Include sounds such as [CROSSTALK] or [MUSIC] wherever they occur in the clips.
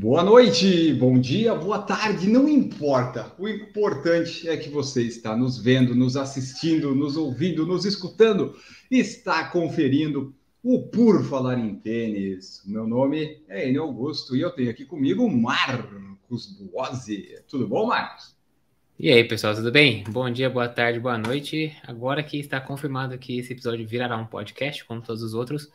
Boa noite, bom dia, boa tarde, não importa. O importante é que você está nos vendo, nos assistindo, nos ouvindo, nos escutando, está conferindo o Por Falar em Tênis. Meu nome é Enio Augusto e eu tenho aqui comigo Marcos Buozzi. Tudo bom, Marcos? E aí, pessoal, tudo bem? Bom dia, boa tarde, boa noite. Agora que está confirmado que esse episódio virará um podcast, como todos os outros,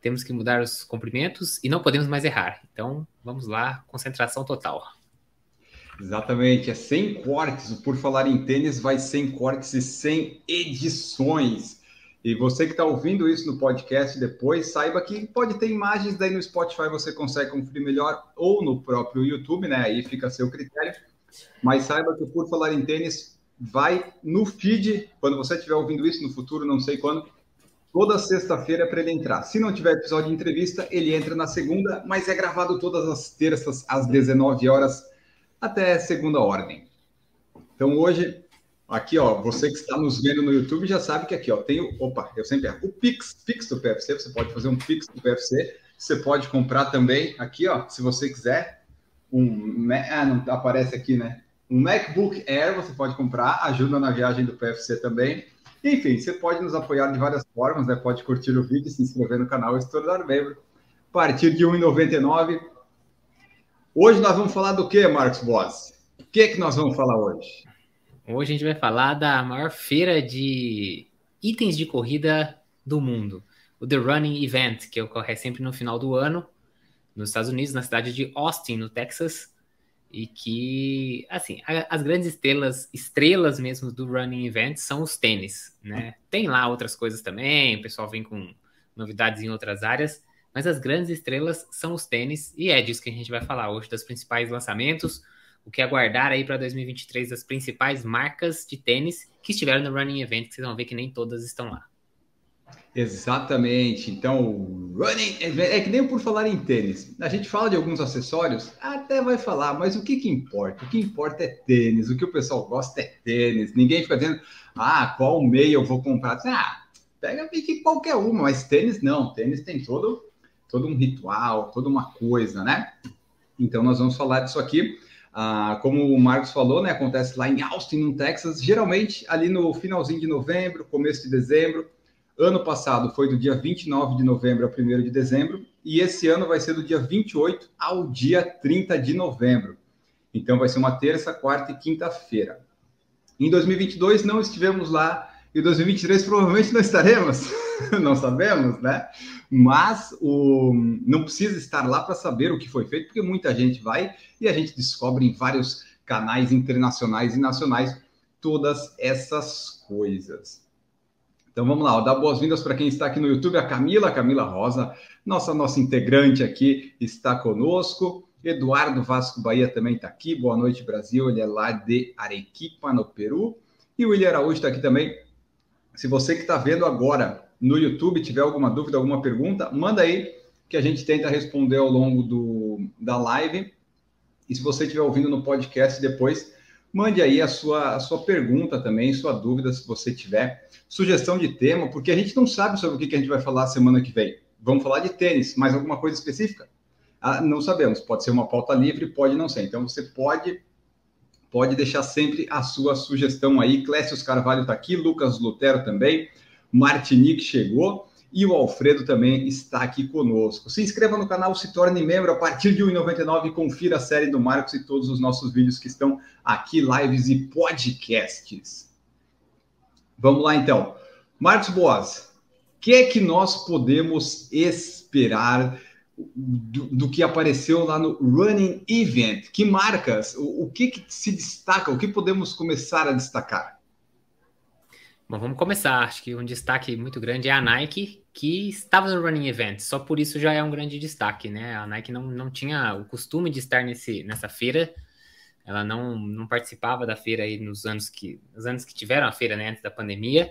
temos que mudar os cumprimentos e não podemos mais errar. Então, vamos lá, concentração total. Exatamente, é sem cortes. O Por Falar em Tênis vai sem cortes e sem edições. E você que está ouvindo isso no podcast depois, saiba que pode ter imagens daí no Spotify, você consegue conferir melhor, ou no próprio YouTube, né? Aí fica a seu critério. Mas saiba que o Por Falar em Tênis vai no feed, quando você estiver ouvindo isso no futuro, não sei quando, toda sexta-feira para ele entrar. Se não tiver episódio de entrevista, ele entra na segunda, mas é gravado todas as terças às 19 horas até segunda ordem. Então hoje, aqui ó, você que está nos vendo no YouTube já sabe que aqui ó, tem o, opa, eu sempre erro, o Pix, Pix do PFC, você pode fazer um Pix do PFC, você pode comprar também aqui ó, se você quiser, um, ah, não aparece aqui né, um MacBook Air você pode comprar, ajuda na viagem do PFC também, enfim, você pode nos apoiar de várias formas, né? Pode curtir o vídeo, se inscrever no canal e se tornar membro. A partir de R$ 1,99. Hoje nós vamos falar do que, Marcos Boss? O que, que nós vamos falar hoje? Hoje a gente vai falar da maior feira de itens de corrida do mundo, o The Running Event, que ocorre sempre no final do ano, nos Estados Unidos, na cidade de Austin, no Texas e que, assim, a, as grandes estrelas, estrelas mesmo do running event são os tênis, né? Tem lá outras coisas também, o pessoal vem com novidades em outras áreas, mas as grandes estrelas são os tênis e é disso que a gente vai falar hoje, dos principais lançamentos, o que aguardar aí para 2023 das principais marcas de tênis que estiveram no running event, que vocês vão ver que nem todas estão lá. Exatamente. Então, running é que nem por falar em tênis. A gente fala de alguns acessórios, até vai falar, mas o que que importa? O que importa é tênis. O que o pessoal gosta é tênis. Ninguém fica dizendo, ah, qual meia eu vou comprar? Ah, pega que qualquer uma, mas tênis não. Tênis tem todo todo um ritual, toda uma coisa, né? Então nós vamos falar disso aqui. Ah, como o Marcos falou, né? Acontece lá em Austin, no Texas, geralmente ali no finalzinho de novembro, começo de dezembro. Ano passado foi do dia 29 de novembro a 1 de dezembro, e esse ano vai ser do dia 28 ao dia 30 de novembro. Então vai ser uma terça, quarta e quinta-feira. Em 2022 não estivemos lá, e em 2023 provavelmente não estaremos, [LAUGHS] não sabemos, né? Mas o, não precisa estar lá para saber o que foi feito, porque muita gente vai e a gente descobre em vários canais internacionais e nacionais todas essas coisas. Então vamos lá, dar boas-vindas para quem está aqui no YouTube, a Camila, Camila Rosa, nossa nossa integrante aqui está conosco. Eduardo Vasco Bahia também está aqui. Boa noite, Brasil. Ele é lá de Arequipa, no Peru. E o William Araújo está aqui também. Se você que está vendo agora no YouTube tiver alguma dúvida, alguma pergunta, manda aí que a gente tenta responder ao longo do, da live. E se você estiver ouvindo no podcast depois, Mande aí a sua, a sua pergunta também, sua dúvida, se você tiver. Sugestão de tema, porque a gente não sabe sobre o que a gente vai falar semana que vem. Vamos falar de tênis, mas alguma coisa específica? Ah, não sabemos, pode ser uma pauta livre, pode não ser. Então você pode pode deixar sempre a sua sugestão aí. Clécio Carvalho está aqui, Lucas Lutero também, Martinique chegou e o Alfredo também está aqui conosco. Se inscreva no canal, se torne membro a partir de R$ 1,99 e confira a série do Marcos e todos os nossos vídeos que estão aqui, lives e podcasts. Vamos lá então. Marcos Boas, o que é que nós podemos esperar do, do, que apareceu lá no Running Event? Que marcas? O, o que, que se destaca? O que podemos começar a destacar? Bom, vamos começar. Acho que um destaque muito grande é a Nike, que estava no Running Event. Só por isso já é um grande destaque, né? A Nike não, não tinha o costume de estar nesse, nessa feira. Ela não, não participava da feira aí nos anos que, nos anos que tiveram a feira, né? Antes da pandemia.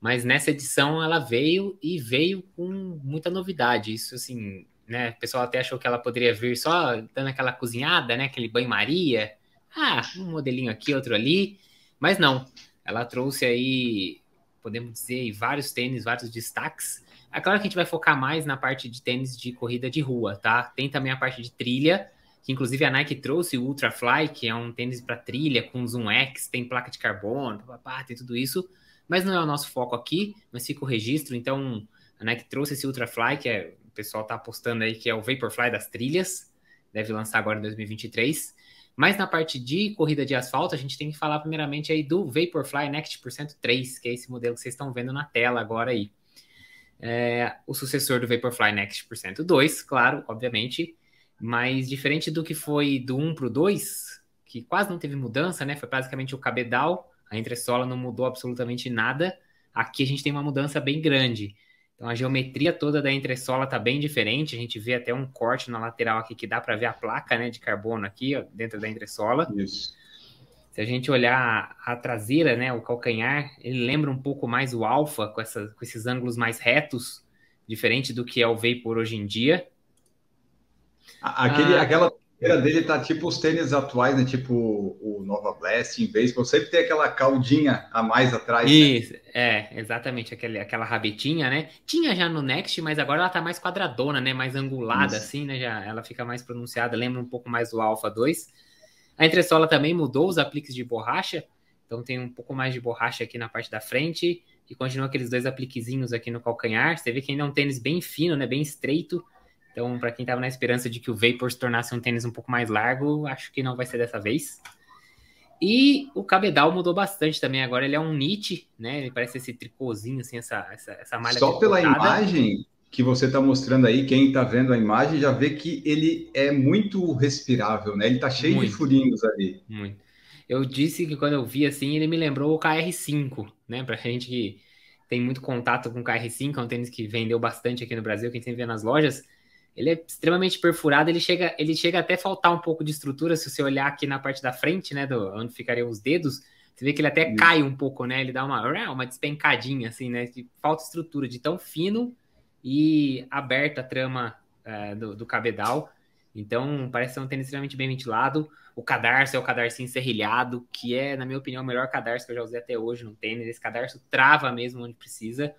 mas nessa edição ela veio e veio com muita novidade. Isso, assim, né? O pessoal até achou que ela poderia vir só dando aquela cozinhada, né? Aquele banho-maria. Ah, um modelinho aqui, outro ali. Mas não, ela trouxe aí, podemos dizer, vários tênis, vários destaques. É claro que a gente vai focar mais na parte de tênis de corrida de rua, tá? Tem também a parte de trilha, que inclusive a Nike trouxe o Ultrafly, que é um tênis para trilha com Zoom X, tem placa de carbono, papá, tem tudo isso. Mas não é o nosso foco aqui, mas fica o registro. Então, a Nike trouxe esse Ultrafly, que é, o pessoal tá apostando aí que é o Vaporfly das trilhas, deve lançar agora em 2023. Mas na parte de corrida de asfalto, a gente tem que falar primeiramente aí do Vaporfly Next Percent 3, que é esse modelo que vocês estão vendo na tela agora aí. É, o sucessor do Vaporfly Next Percent 2, claro, obviamente, mas diferente do que foi do 1 para o 2, que quase não teve mudança, né? Foi basicamente o cabedal, a entressola não mudou absolutamente nada. Aqui a gente tem uma mudança bem grande. Então a geometria toda da entressola está bem diferente. A gente vê até um corte na lateral aqui que dá para ver a placa né, de carbono aqui ó, dentro da entressola. Isso. Se a gente olhar a traseira, né, o calcanhar, ele lembra um pouco mais o Alpha com, essa, com esses ângulos mais retos, diferente do que é o Vapor hoje em dia. Aquele, ah, aquela traseira dele tá tipo os tênis atuais, né? Tipo o Nova Blast, em vez, você sempre tem aquela caldinha a mais atrás. Né? Isso, né? é, exatamente, aquele, aquela rabetinha, né? Tinha já no Next, mas agora ela tá mais quadradona, né? Mais angulada, Isso. assim, né? Já, ela fica mais pronunciada, lembra um pouco mais do Alpha 2. A entressola também mudou os apliques de borracha, então tem um pouco mais de borracha aqui na parte da frente e continua aqueles dois apliquezinhos aqui no calcanhar. Você vê que ainda é um tênis bem fino, né? Bem estreito então, para quem estava na esperança de que o Vapor se tornasse um tênis um pouco mais largo, acho que não vai ser dessa vez. E o cabedal mudou bastante também. Agora ele é um knit, né? Ele parece esse tricôzinho, assim, essa, essa, essa malha. Só pela imagem que você está mostrando aí, quem está vendo a imagem já vê que ele é muito respirável, né? Ele está cheio muito, de furinhos ali. Muito. Eu disse que quando eu vi assim, ele me lembrou o KR5, né? Pra gente que tem muito contato com o KR5, é um tênis que vendeu bastante aqui no Brasil, quem sempre vê nas lojas ele é extremamente perfurado, ele chega, ele chega até faltar um pouco de estrutura, se você olhar aqui na parte da frente, né, do, onde ficariam os dedos, você vê que ele até cai um pouco, né, ele dá uma, uma despencadinha, assim, né, de falta estrutura, de tão fino e aberta a trama é, do, do, cabedal, então parece ser um tênis extremamente bem ventilado, o cadarço é o cadarcinho serrilhado, que é, na minha opinião, o melhor cadarço que eu já usei até hoje no tênis, esse cadarço trava mesmo onde precisa,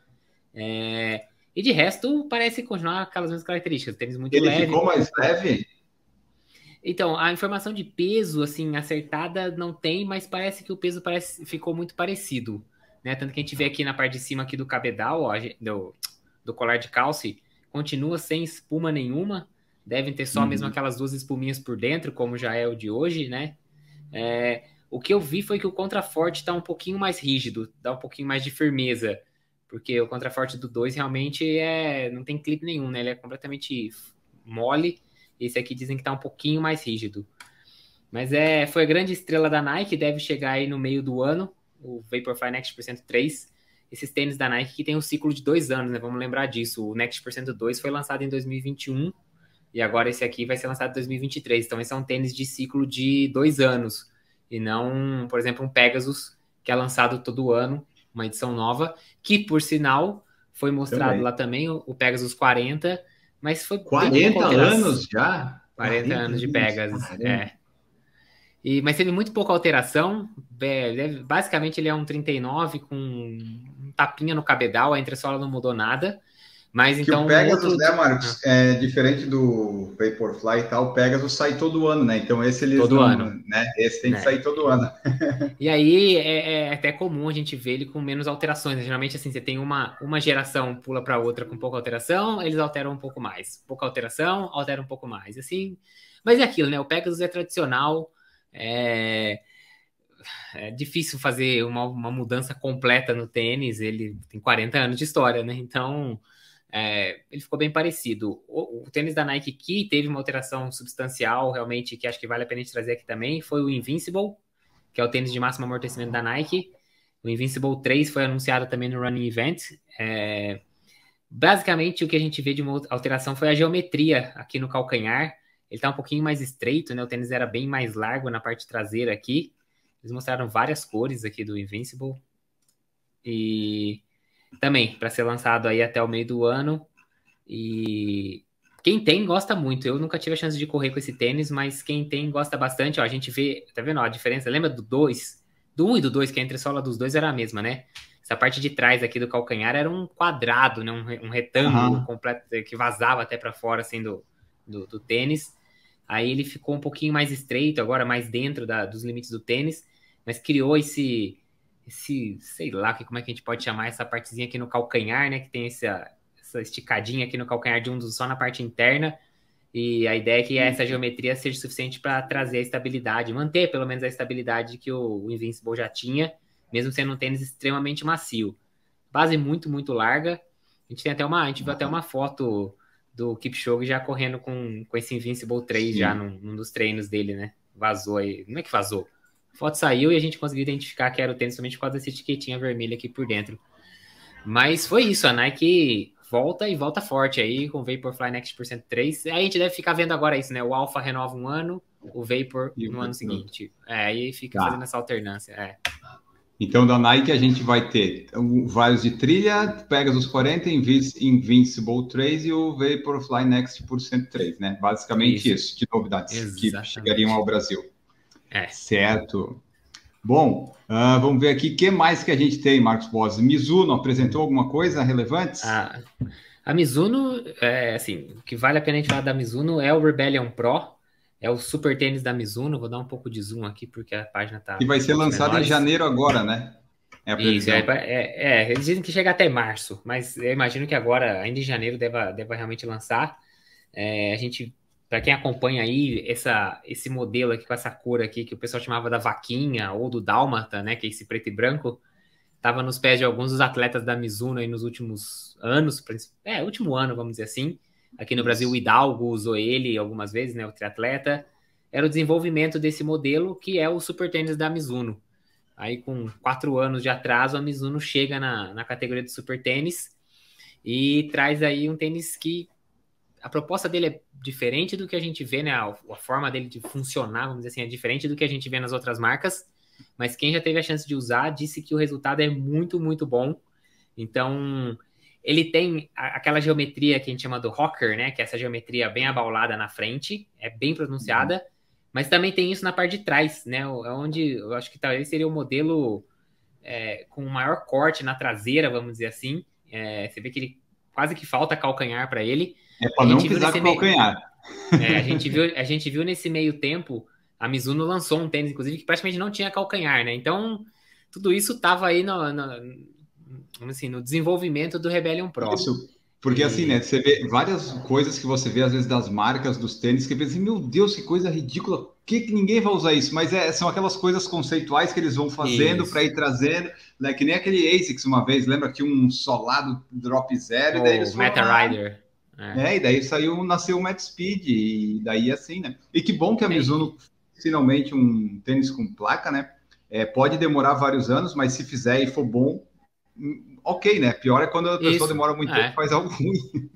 é e de resto, parece continuar aquelas mesmas características. Tênis muito Ele leve. ficou mais leve? Então, a informação de peso, assim, acertada não tem, mas parece que o peso parece, ficou muito parecido. Né? Tanto que a gente vê aqui na parte de cima aqui do cabedal, ó, do, do colar de calce, continua sem espuma nenhuma. Devem ter só uhum. mesmo aquelas duas espuminhas por dentro, como já é o de hoje, né? É, o que eu vi foi que o contraforte está um pouquinho mais rígido, dá um pouquinho mais de firmeza. Porque o contraforte do 2 realmente é não tem clipe nenhum, né? Ele é completamente mole. Esse aqui dizem que tá um pouquinho mais rígido. Mas é, foi a grande estrela da Nike, deve chegar aí no meio do ano, o Vaporfly Next Percent 3. Esses tênis da Nike que tem um ciclo de dois anos, né? Vamos lembrar disso. O Next Percent 2 foi lançado em 2021 e agora esse aqui vai ser lançado em 2023. Então, esse é um tênis de ciclo de dois anos e não, por exemplo, um Pegasus que é lançado todo ano uma edição nova, que por sinal foi mostrado também. lá também, o, Pegasus 40, mas foi 40 anos já? 40, 40 anos de Pegasus, é. E, mas teve muito pouca alteração. Basicamente, ele é um 39 com um tapinha no cabedal, a entressola não mudou nada. Mas que então. O Pegasus, outro... né, Marcos? Ah. É diferente do Vaporfly e tal, o Pegasus sai todo ano, né? Então esse eles todo não, ano. né? Esse tem que é. sair todo ano. [LAUGHS] e aí é, é, até comum a gente ver ele com menos alterações. Né? Geralmente, assim, você tem uma, uma geração, pula para outra com pouca alteração, eles alteram um pouco mais. Pouca alteração, altera um pouco mais. Assim. Mas é aquilo, né? O Pegasus é tradicional. É, é difícil fazer uma, uma mudança completa no tênis. Ele tem 40 anos de história, né? Então é, ele ficou bem parecido. O, o, tênis da Nike que teve uma alteração substancial, realmente, que acho que vale a pena a gente trazer aqui também, foi o Invincible, que é o tênis de máximo amortecimento da Nike. O Invincible 3 foi anunciado também no Running Event. É, basicamente, o que a gente vê de uma alteração foi a geometria aqui no calcanhar. Ele está um pouquinho mais estreito, né? O tênis era bem mais largo na parte traseira aqui. Eles mostraram várias cores aqui do Invincible. E também para ser lançado aí até o meio do ano. E quem tem gosta muito. Eu nunca tive a chance de correr com esse tênis, mas quem tem gosta bastante. Ó, a gente vê, tá vendo ó, a diferença? Lembra do 2? Do 1 um e do 2, que a entressola dos dois era a mesma, né? Essa parte de trás aqui do calcanhar era um quadrado, né? um, um retângulo uhum. completo que vazava até para fora assim do, do, do, tênis. Aí ele ficou um pouquinho mais estreito, agora mais dentro da, dos limites do tênis, mas criou esse, esse, sei lá, como é que a gente pode chamar essa partezinha aqui no calcanhar, né? Que tem essa, essa esticadinha aqui no calcanhar de um dos só na parte interna. E a ideia é que essa geometria seja suficiente para trazer a estabilidade, manter pelo menos a estabilidade que o, o Invincible já tinha mesmo sendo um tênis extremamente macio. Base muito, muito larga. A gente tem até uma, a gente viu até uma foto do Kipchoge já correndo com, com esse Invincible 3 Sim. já num, num, dos treinos dele, né? Vazou aí. Não é que vazou. A foto saiu e a gente conseguiu identificar que era o tênis somente por causa dessa etiquetinha vermelha aqui por dentro. Mas foi isso, a Nike volta e volta forte aí com o Vaporfly Next Percent 3. Aí a gente deve ficar vendo agora isso, né? O Alpha renova um ano, o Vapor no ano seguinte. É, aí fica tá. fazendo essa alternância. É. Então, da Nike, a gente vai ter vários de trilha, Pegasus 40, Invincible 3 e o Vaporfly Next por 103, né? Basicamente isso, isso de novidades Exatamente. que chegariam ao Brasil. É. Certo. Bom, uh, vamos ver aqui o que mais que a gente tem, Marcos Boas. Mizuno apresentou alguma coisa relevante? Ah, a Mizuno, é, assim, o que vale a pena a gente falar da Mizuno é o Rebellion Pro, é o super tênis da Mizuno. Vou dar um pouco de zoom aqui porque a página tá. E vai ser lançado menores. em janeiro agora, né? É a previsão. Isso, é, é, é, eles dizem que chega até março, mas eu imagino que agora, ainda em janeiro, deva, deva realmente lançar. É, a gente, para quem acompanha aí essa, esse modelo aqui com essa cor aqui, que o pessoal chamava da vaquinha ou do dálmata, né? Que é esse preto e branco, estava nos pés de alguns dos atletas da Mizuno aí nos últimos anos, é, último ano, vamos dizer assim. Aqui no Brasil, o Hidalgo usou ele algumas vezes, né? O triatleta. Era o desenvolvimento desse modelo, que é o super tênis da Mizuno. Aí, com quatro anos de atraso, a Mizuno chega na, na categoria de super tênis e traz aí um tênis que a proposta dele é diferente do que a gente vê, né? A, a, forma dele de funcionar, vamos dizer assim, é diferente do que a gente vê nas outras marcas. Mas quem já teve a chance de usar disse que o resultado é muito, muito bom. Então, ele tem aquela geometria que a gente chama do rocker, né? Que é essa geometria bem abaulada na frente, é bem pronunciada, uhum. mas também tem isso na parte de trás, né? É onde eu acho que talvez seria o modelo é, com maior corte na traseira, vamos dizer assim. É, você vê que ele quase que falta calcanhar para ele. É para não pisar com calcanhar. [LAUGHS] É, a, gente viu, a gente viu nesse meio tempo, a Mizuno lançou um tênis, inclusive, que praticamente não tinha calcanhar, né? Então, tudo isso estava aí no, no assim, no desenvolvimento do Rebellion Pro. Isso, porque assim, né, você vê várias coisas que você vê às vezes das marcas dos tênis que pensa assim, meu Deus, que coisa ridícula, que, que ninguém vai usar isso? Mas é, são aquelas coisas conceituais que eles vão fazendo para ir trazendo, né, que nem aquele ASICS uma vez, lembra que um solado drop zero, oh, e daí eles Meta foram, Rider. É. é. e daí saiu, nasceu o Matt Speed, e daí assim, né? E que bom que a Mizuno finalmente um tênis com placa, né? É, pode demorar vários anos, mas se fizer e for bom, ok, né? Pior é quando a pessoa Isso. demora muito é. tempo e faz algo [LAUGHS] ruim.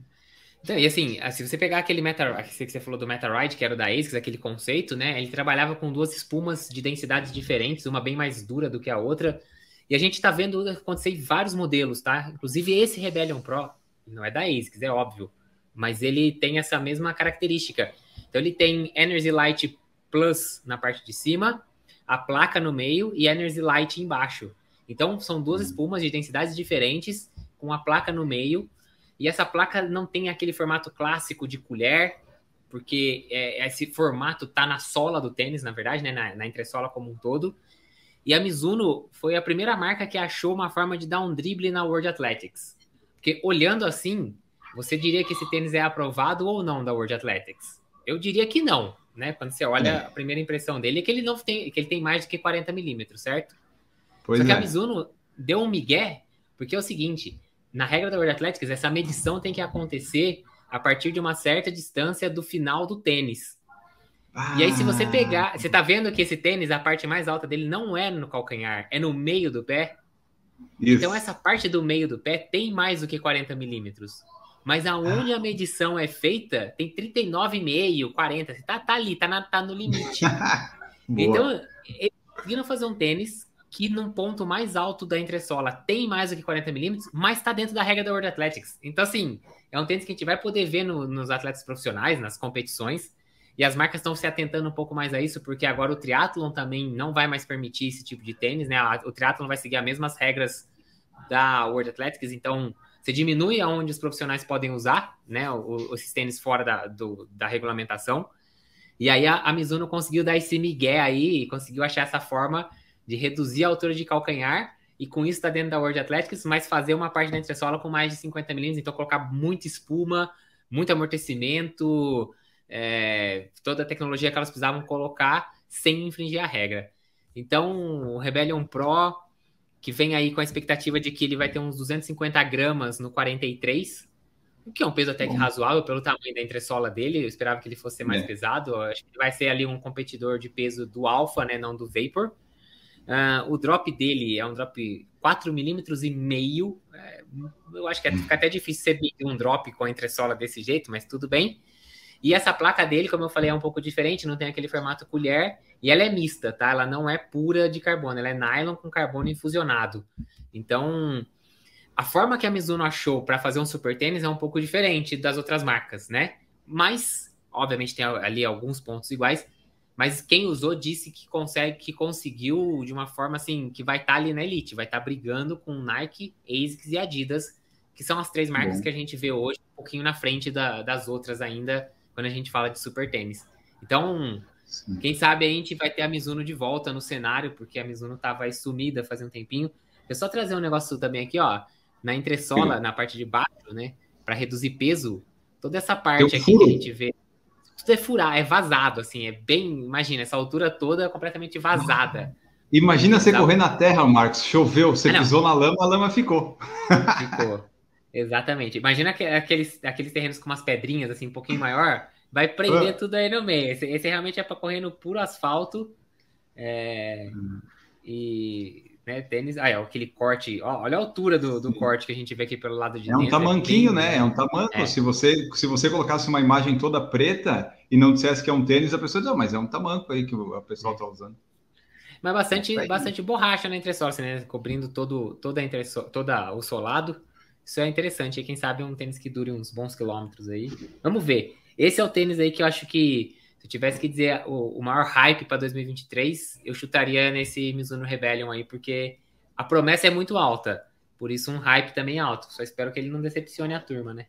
Então, e assim, ah, se você pegar aquele Meta, que você falou do Meta Ride, que era o da ASICS, aquele conceito, né? Ele trabalhava com duas espumas de densidades diferentes, uma bem mais dura do que a outra. E a gente tá vendo acontecer em vários modelos, tá? Inclusive esse Rebellion Pro, não é da ASICS, é óbvio, mas ele tem essa mesma característica. Então ele tem Energy Light Plus na parte de cima, a placa no meio e Energy Light embaixo. Então, são duas uhum. espumas de densidades diferentes, com a placa no meio. E essa placa não tem aquele formato clássico de colher, porque é, esse formato tá na sola do tênis, na verdade, né? Na, na entressola como um todo. E a Mizuno foi a primeira marca que achou uma forma de dar um drible na World Athletics. Porque olhando assim, você diria que esse tênis é aprovado ou não da World Athletics? Eu diria que não, né? Quando você olha é. a primeira impressão dele é que ele não tem, que ele tem mais do que 40 milímetros, certo? Pois Só que a é. Mizuno deu um migué, porque é o seguinte, na regra da World Athletics, essa medição tem que acontecer a partir de uma certa distância do final do tênis. Ah. E aí, se você pegar, você tá vendo que esse tênis, a parte mais alta dele não é no calcanhar, é no meio do pé. Isso. Então, essa parte do meio do pé tem mais do que 40 milímetros. Mas aonde ah. a medição é feita, tem 39,5, 40. Você tá, tá ali, tá, na, tá no limite. [LAUGHS] então, eles conseguiram fazer um tênis que num ponto mais alto da entressola tem mais do que 40 milímetros, mas está dentro da regra da World Athletics. Então, assim, é um tênis que a gente vai poder ver no, nos atletas profissionais, nas competições, e as marcas estão se atentando um pouco mais a isso, porque agora o triatlon também não vai mais permitir esse tipo de tênis, né? O triatlon vai seguir as mesmas regras da World Athletics, então você diminui aonde os profissionais podem usar, né? Esses tênis fora da, do, da regulamentação. E aí a, a Mizuno conseguiu dar esse migué aí, conseguiu achar essa forma de reduzir a altura de calcanhar e com isso está dentro da World Athletics, mas fazer uma parte da entressola com mais de 50 milímetros, então colocar muita espuma, muito amortecimento, é, toda a tecnologia que elas precisavam colocar sem infringir a regra. Então, o Rebellion Pro, que vem aí com a expectativa de que ele vai ter uns 250 gramas no 43, o que é um peso até que razoável pelo tamanho da entressola dele. Eu esperava que ele fosse ser mais é. pesado. Acho que vai ser ali um competidor de peso do Alpha, né, não do Vapor. Uh, o drop dele é um drop 4 milímetros e meio. É, eu acho que hum. fica até difícil você medir um drop com a entressola desse jeito, mas tudo bem. E essa placa dele, como eu falei, é um pouco diferente, não tem aquele formato colher, e ela é mista, tá? Ela não é pura de carbono, ela é nylon com carbono infusionado. Então, a forma que a Mizuno achou para fazer um super tênis é um pouco diferente das outras marcas, né? Mas, obviamente, tem ali alguns pontos iguais, mas quem usou disse que consegue, que conseguiu de uma forma assim, que vai estar tá ali na elite, vai estar tá brigando com Nike, ASICS e Adidas, que são as três marcas Bom. que a gente vê hoje, um pouquinho na frente da, das outras ainda, quando a gente fala de super tênis. Então, Sim. quem sabe a gente vai ter a Mizuno de volta no cenário, porque a Mizuno estava aí sumida faz um tempinho. Eu só trazer um negócio também aqui, ó, na entressola, Sim. na parte de baixo, né, para reduzir peso, toda essa parte aqui que a gente vê tudo é furar, é vazado, assim, é bem. Imagina, essa altura toda é completamente vazada. Imagina você correr na terra, Marcos, choveu, você ah, pisou na lama, a lama ficou. Ficou. Exatamente. Imagina aqueles, aqueles terrenos com umas pedrinhas, assim, um pouquinho maior, vai prender ah. tudo aí no meio. Esse, esse realmente é para correr no puro asfalto. É, hum. E né? Tênis, ah, é aquele corte, ó, olha a altura do, do corte que a gente vê aqui pelo lado de é dentro. Um tamanquinho, é né? É um tamanco. É. Se você se você colocasse uma imagem toda preta e não dissesse que é um tênis, a pessoa diz, oh, mas é um tamanco aí que o pessoal está usando. Mas bastante, é bastante borracha na entressola, assim, né? Cobrindo todo, toda, a entressola, toda o solado. Isso é interessante. E quem sabe é um tênis que dure uns bons quilômetros aí. Vamos ver. Esse é o tênis aí que eu acho que se eu tivesse que dizer o, o maior hype para 2023, eu chutaria nesse Mizuno Rebellion aí, porque a promessa é muito alta. Por isso, um hype também alto. Só espero que ele não decepcione a turma, né?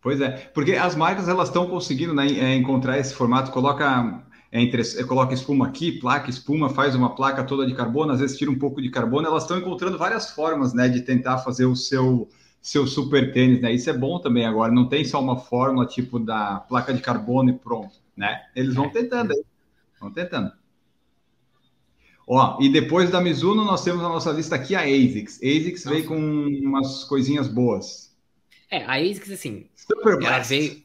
Pois é, porque as marcas elas estão conseguindo né, é, encontrar esse formato, coloca, é, entre, coloca espuma aqui, placa, espuma, faz uma placa toda de carbono, às vezes tira um pouco de carbono, elas estão encontrando várias formas né, de tentar fazer o seu, seu super tênis, né? Isso é bom também agora, não tem só uma fórmula tipo da placa de carbono e pronto né? Eles vão é. tentando aí. Vão tentando. Ó, e depois da Mizuno, nós temos na nossa lista aqui a ASICS. ASICS veio com umas coisinhas boas. É, a ASICS, assim, Super ela veio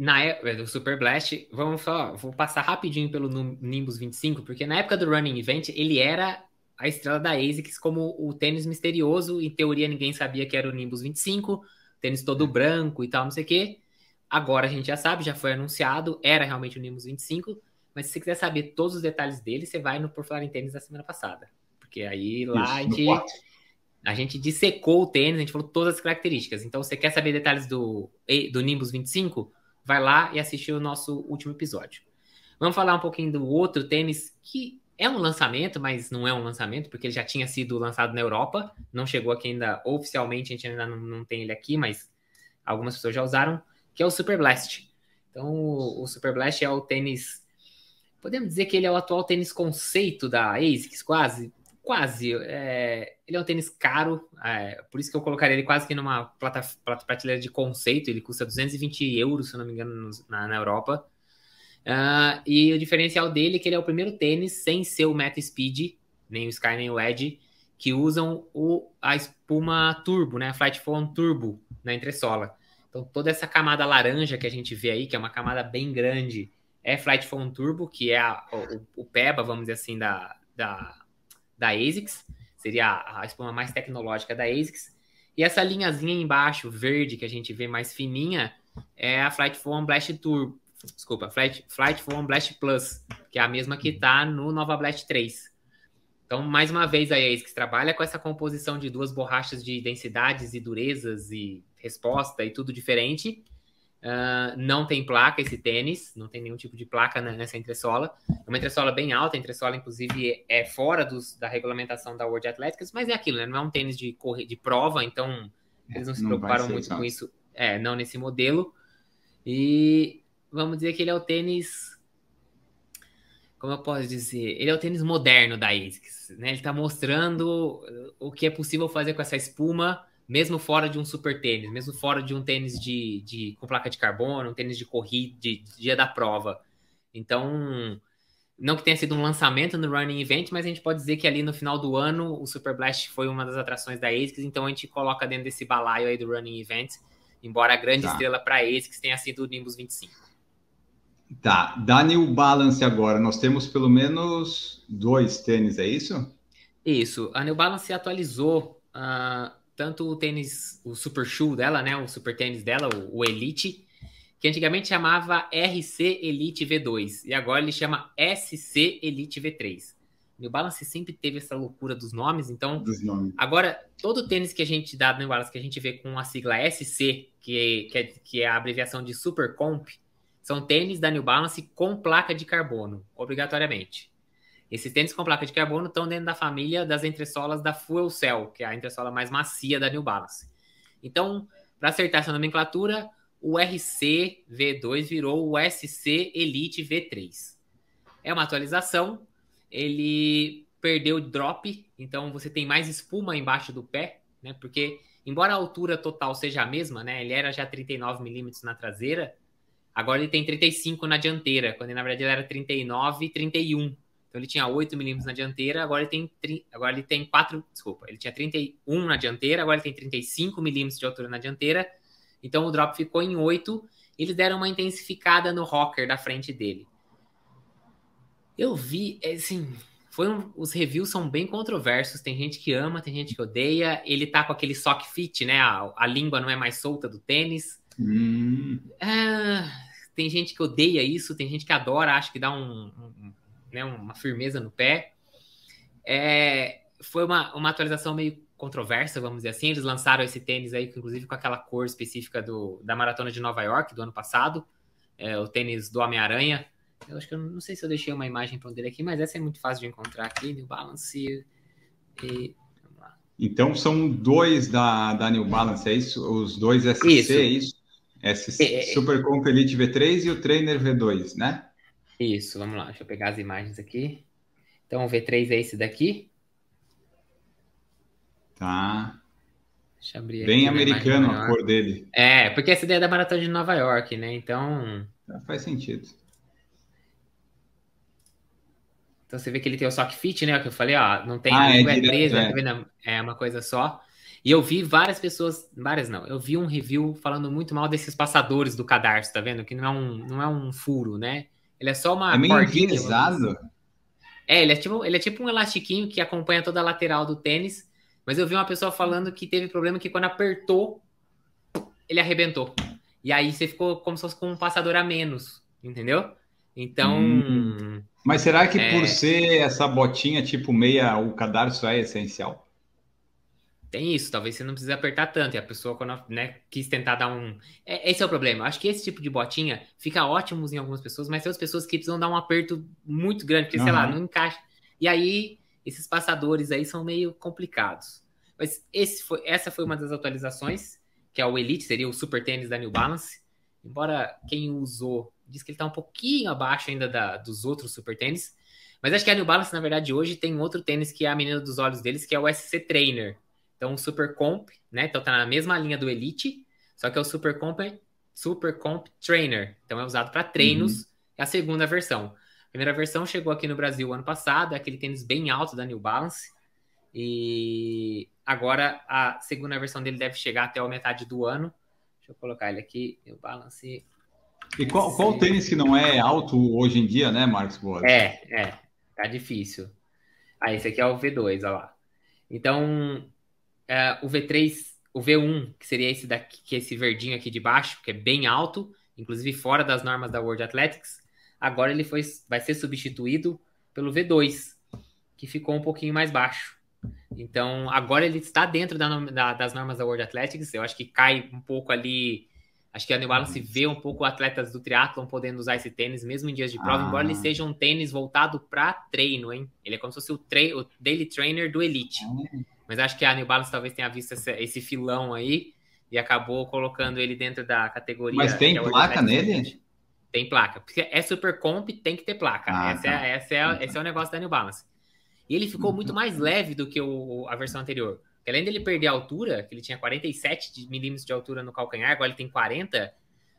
na época do Super Blast, vamos só, vou passar rapidinho pelo Nimbus 25, porque na época do Running Event, ele era a estrela da ASICS como o tênis misterioso, em teoria ninguém sabia que era o Nimbus 25, tênis todo branco e tal, não sei o quê. Agora a gente já sabe, já foi anunciado, era realmente o Nimbus 25, mas se você quiser saber todos os detalhes dele, você vai no Por Falar em Tênis da semana passada. Porque aí lá Isso, a, gente, a gente dissecou o tênis, a gente falou todas as características. Então, você quer saber detalhes do, do Nimbus 25? Vai lá e assiste o nosso último episódio. Vamos falar um pouquinho do outro tênis que é um lançamento, mas não é um lançamento, porque ele já tinha sido lançado na Europa, não chegou aqui ainda oficialmente, a gente ainda não, não tem ele aqui, mas algumas pessoas já usaram que é o Super Blast. Então, o, Super Blast é o tênis. Podemos dizer que ele é o atual tênis conceito da ASICS, quase. Quase. É, ele é um tênis caro, é, por isso que eu colocaria ele quase que numa plata, plata, prateleira de conceito. Ele custa 220 euros, se não me engano, na, na Europa. Uh, e o diferencial dele é que ele é o primeiro tênis sem ser o Meta Speed, nem o Sky nem o Edge, que usam o, a espuma turbo, né? A Flight Foam Turbo na entressola. Então, toda essa camada laranja que a gente vê aí, que é uma camada bem grande, é Flight Phone Turbo, que é a, o, o, PEBA, vamos dizer assim, da, da, da ASICS. Seria a, a espuma mais tecnológica da ASICS. E essa linhazinha embaixo, verde, que a gente vê mais fininha, é a Flight Phone Blast Turbo. Desculpa, Flight, Flight Phone Blast Plus, que é a mesma que está no Nova Blast 3. Então, mais uma vez, a ASICS trabalha com essa composição de duas borrachas de densidades e durezas e resposta e tudo diferente. Uh, não tem placa esse tênis, não tem nenhum tipo de placa nessa entressola. É uma entressola bem alta, a entressola, inclusive, é fora dos, da regulamentação da World Athletics, mas é aquilo, né? Não é um tênis de, corre, de prova, então eles não se não preocuparam muito com isso. É, não nesse modelo. E vamos dizer que ele é o tênis como eu posso dizer, ele é o tênis moderno da ASICS, né? Ele está mostrando o que é possível fazer com essa espuma, mesmo fora de um super tênis, mesmo fora de um tênis de, de com placa de carbono, um tênis de corrida, de, de dia da prova. Então, não que tenha sido um lançamento no Running Event, mas a gente pode dizer que ali no final do ano o Super Blast foi uma das atrações da ASICS, então a gente coloca dentro desse balaio aí do Running Event, embora a grande tá. estrela para a ASICS tenha sido o Nimbus 25. Tá, da New Balance agora, nós temos pelo menos dois tênis, é isso? Isso, a New Balance atualizou uh, tanto o tênis, o Super Shoe dela, né, o Super Tênis dela, o, o, Elite, que antigamente chamava RC Elite V2, e agora ele chama SC Elite V3. New Balance sempre teve essa loucura dos nomes, então dos nomes. agora todo tênis que a gente dá no New Balance que a gente vê com a sigla SC, que que é, que é a abreviação de Super Comp, são tênis da New Balance com placa de carbono, obrigatoriamente. Esses tênis com placa de carbono estão dentro da família das entressolas da Fuel Cell, que é a entressola mais macia da New Balance. Então, para acertar essa nomenclatura, o RC V2 virou o SC Elite V3. É uma atualização, ele perdeu o drop, então você tem mais espuma embaixo do pé, né? Porque embora a altura total seja a mesma, né? Ele era já 39 milímetros na traseira, Agora ele tem 35 na dianteira, quando na verdade ele era 39 e 31. Então ele tinha 8 milímetros na dianteira, agora ele tem agora ele tem 4, desculpa, ele tinha 31 na dianteira, agora ele tem 35 milímetros de altura na dianteira. Então o drop ficou em 8. Eles deram uma intensificada no rocker da frente dele. Eu vi, é, assim, foi um, os reviews são bem controversos. Tem gente que ama, tem gente que odeia. Ele tá com aquele sock fit, né? A, a língua não é mais solta do tênis. Hum. Ah, tem gente que odeia isso, tem gente que adora, acha que dá um, um né, uma firmeza no pé. É, foi uma, uma atualização meio controversa, vamos dizer assim. Eles lançaram esse tênis aí, inclusive com aquela cor específica do, da maratona de Nova York do ano passado, é, o tênis do Homem-Aranha. Eu acho que eu não sei se eu deixei uma imagem para dele aqui, mas essa é muito fácil de encontrar aqui, New Balance. E, então são dois da, da New Balance, é isso? Os dois SC, isso. é isso? Esse é, é, Super Comp Elite V3 e o Trainer V2, né? Isso, vamos lá, deixa eu pegar as imagens aqui. Então, o V3 é esse daqui. Tá. Deixa eu abrir Bem americano a cor dele. É, porque essa ideia é da maratona de Nova York, né? Então. Faz sentido. Então você vê que ele tem o sock fit, né? Que eu falei, ó, não tem ah, é, é 13, é. Tá vendo? É uma coisa só. E eu vi várias pessoas, várias não, eu vi um review falando muito mal desses passadores do cadarço, tá vendo? Que não é um, não é um furo, né? Ele é só uma. É meio enviesado. É, ele é, tipo, ele é tipo um elastiquinho que acompanha toda a lateral do tênis. Mas eu vi uma pessoa falando que teve problema que quando apertou, ele arrebentou. E aí você ficou como se fosse com um passador a menos, entendeu? Então. Hum. Mas será que é... por ser essa botinha tipo meia, o cadarço é essencial? Tem isso, talvez você não precise apertar tanto. E a pessoa, quando né, quis tentar dar um. É, esse é o problema. Acho que esse tipo de botinha fica ótimo em algumas pessoas, mas tem as pessoas que precisam dar um aperto muito grande, porque, uhum. sei lá, não encaixa. E aí, esses passadores aí são meio complicados. Mas esse foi, essa foi uma das atualizações, que é o Elite, seria o super tênis da New Balance. Embora quem usou diz que ele está um pouquinho abaixo ainda da, dos outros super tênis. Mas acho que a New Balance, na verdade, hoje tem outro tênis que é a menina dos olhos deles, que é o SC Trainer então, o Super Comp, né? Então, tá na mesma linha do Elite, só que é o Super Comp, Super Comp Trainer. Então, é usado para treinos, uhum. é a segunda versão. A primeira versão chegou aqui no Brasil ano passado, é aquele tênis bem alto da New Balance. E agora a segunda versão dele deve chegar até a metade do ano. Deixa eu colocar ele aqui, New Balance. E qual, qual tênis que não é alto hoje em dia, né, Marcos Boas? É, é, tá difícil. Ah, esse aqui é o V2, olha lá. Então, é, o V3, o V1, que seria esse daqui, que é esse verdinho aqui de baixo, que é bem alto, inclusive fora das normas da World Athletics, agora ele foi, vai ser substituído pelo V2, que ficou um pouquinho mais baixo. Então, agora ele está dentro da, da, das normas da World Athletics. Eu acho que cai um pouco ali. Acho que a New Balance vê um pouco atletas do triatlon podendo usar esse tênis, mesmo em dias de prova, ah. embora ele seja um tênis voltado para treino, hein? Ele é como se fosse o, o daily trainer do Elite. Ah. Mas acho que a New Balance talvez tenha visto esse, esse filão aí e acabou colocando ele dentro da categoria. Mas tem placa nele? Tem placa. Porque é super comp, tem que ter placa. Ah, essa, é tá. é, essa é, esse é o negócio da New Balance. E ele ficou muito mais leve do que o, a versão anterior. Porque além dele perder a altura, que ele tinha 47 milímetros de altura no calcanhar, agora ele tem 40,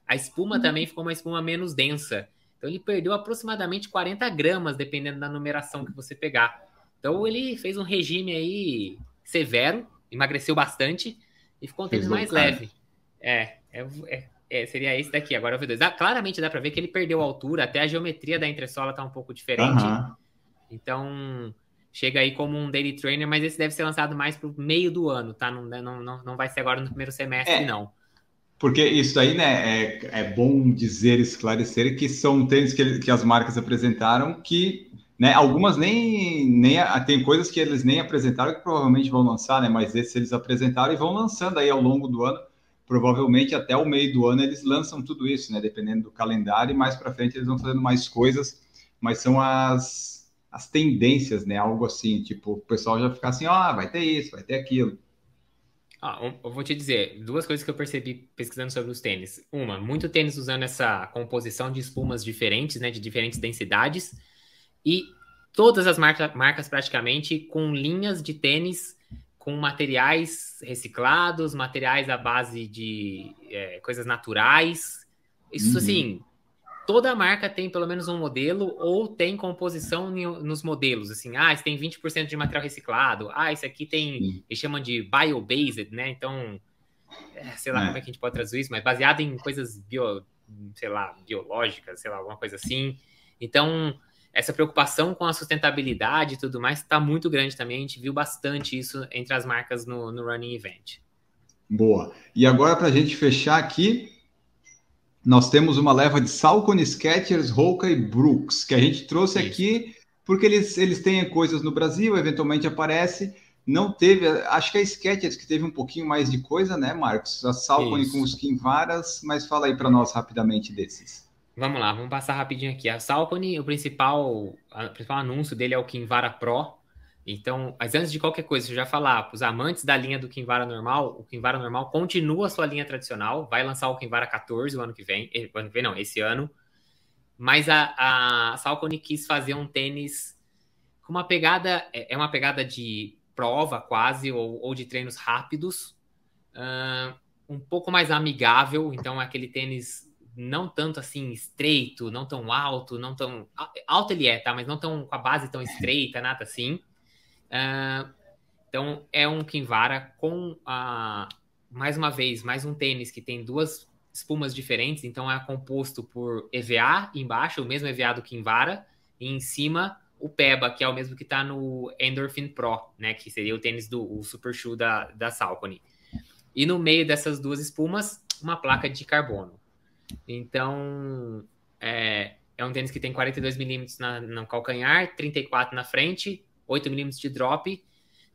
a espuma uhum. também ficou uma espuma menos densa. Então ele perdeu aproximadamente 40 gramas, dependendo da numeração que você pegar. Então ele fez um regime aí severo, emagreceu bastante e ficou um tênis mais leve. É, é, é, é, seria esse daqui, agora o V2. Dá, claramente dá para ver que ele perdeu a altura, até a geometria da entressola tá um pouco diferente. Uhum. Então, chega aí como um daily trainer, mas esse deve ser lançado mais pro meio do ano, tá? Não, não, não, não vai ser agora no primeiro semestre, é, não. Porque isso aí, né, é, é bom dizer, esclarecer que são tênis que, que as marcas apresentaram que, né, algumas nem, nem, tem coisas que eles nem apresentaram que provavelmente vão lançar, né, mas esses eles apresentaram e vão lançando aí ao longo do ano, provavelmente até o meio do ano eles lançam tudo isso, né, dependendo do calendário e mais para frente eles vão fazendo mais coisas, mas são as as tendências, né? Algo assim, tipo, o pessoal já fica assim, ó, oh, vai ter isso, vai ter aquilo. Ah, eu vou te dizer, duas coisas que eu percebi pesquisando sobre os tênis. Uma, muito tênis usando essa composição de espumas diferentes, né, de diferentes densidades, e todas as marca, marcas praticamente com linhas de tênis com materiais reciclados, materiais à base de é, coisas naturais. Isso, uhum. assim, toda marca tem pelo menos um modelo ou tem composição nos modelos, assim, ah, esse tem 20% de material reciclado, ah, esse aqui tem, eles chamam de bio-based, né, então, é, sei lá é. como é que a gente pode traduzir isso, mas baseado em coisas bio, sei lá, biológicas, sei lá, alguma coisa assim, então, essa preocupação com a sustentabilidade e tudo mais está muito grande também, a gente viu bastante isso entre as marcas no, no Running Event. Boa. E agora, para a gente fechar aqui, nós temos uma leva de Salcone, Skechers, Hoka e Brooks, que a gente trouxe Isso. aqui porque eles, eles têm coisas no Brasil, eventualmente aparece. Não teve, acho que a Skechers que teve um pouquinho mais de coisa, né, Marcos? A Salcone com os Kinvaras, mas fala aí para nós rapidamente desses. Vamos lá, vamos passar rapidinho aqui. A Salcone, o principal, o principal anúncio dele é o Kinvara Pro, então, mas antes de qualquer coisa, eu já falar para os amantes da linha do Kinvara normal, o Kinvara normal continua a sua linha tradicional, vai lançar o Kinvara 14 o ano que vem, eh, o ano que vem não, esse ano. Mas a, a Salcone quis fazer um tênis com uma pegada, é, é uma pegada de prova quase, ou, ou de treinos rápidos, uh, um pouco mais amigável, então é aquele tênis não tanto assim estreito, não tão alto, não tão alto ele é, tá? Mas não tão com a base tão [LAUGHS] estreita, nada assim. Uh, então, é um Kinvara com, uh, mais uma vez, mais um tênis que tem duas espumas diferentes. Então, é composto por EVA embaixo, o mesmo EVA do Kinvara, e em cima o Peba, que é o mesmo que está no Endorphin Pro, né? Que seria o tênis do o Super Shoe da, da Salcone. E no meio dessas duas espumas, uma placa de carbono. Então, é, é um tênis que tem 42 milímetros no calcanhar, 34 na frente, 8mm de drop.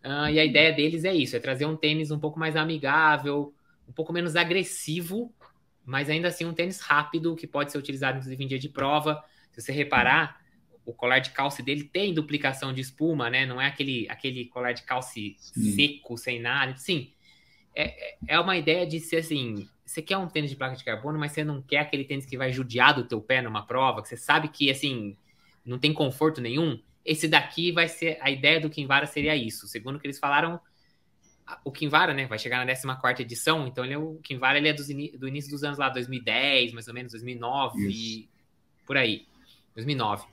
Uh, e a ideia deles é isso: é trazer um tênis um pouco mais amigável, um pouco menos agressivo, mas ainda assim um tênis rápido que pode ser utilizado inclusive em dia de prova. Se você reparar, o colar de calce dele tem duplicação de espuma, né? Não é aquele, aquele colar de calce Sim. seco, sem nada. Sim, é, é, é uma ideia de ser assim: você quer um tênis de placa de carbono, mas você não quer aquele tênis que vai judiar do teu pé numa prova, que você sabe que assim não tem conforto nenhum. Esse daqui vai ser. A ideia do Kinvara seria isso. Segundo que eles falaram, o Kinvara, né, vai chegar na 14 edição, então ele é o Kinvara ele é do início dos anos lá, 2010, mais ou menos, 2009, e por aí. 2009.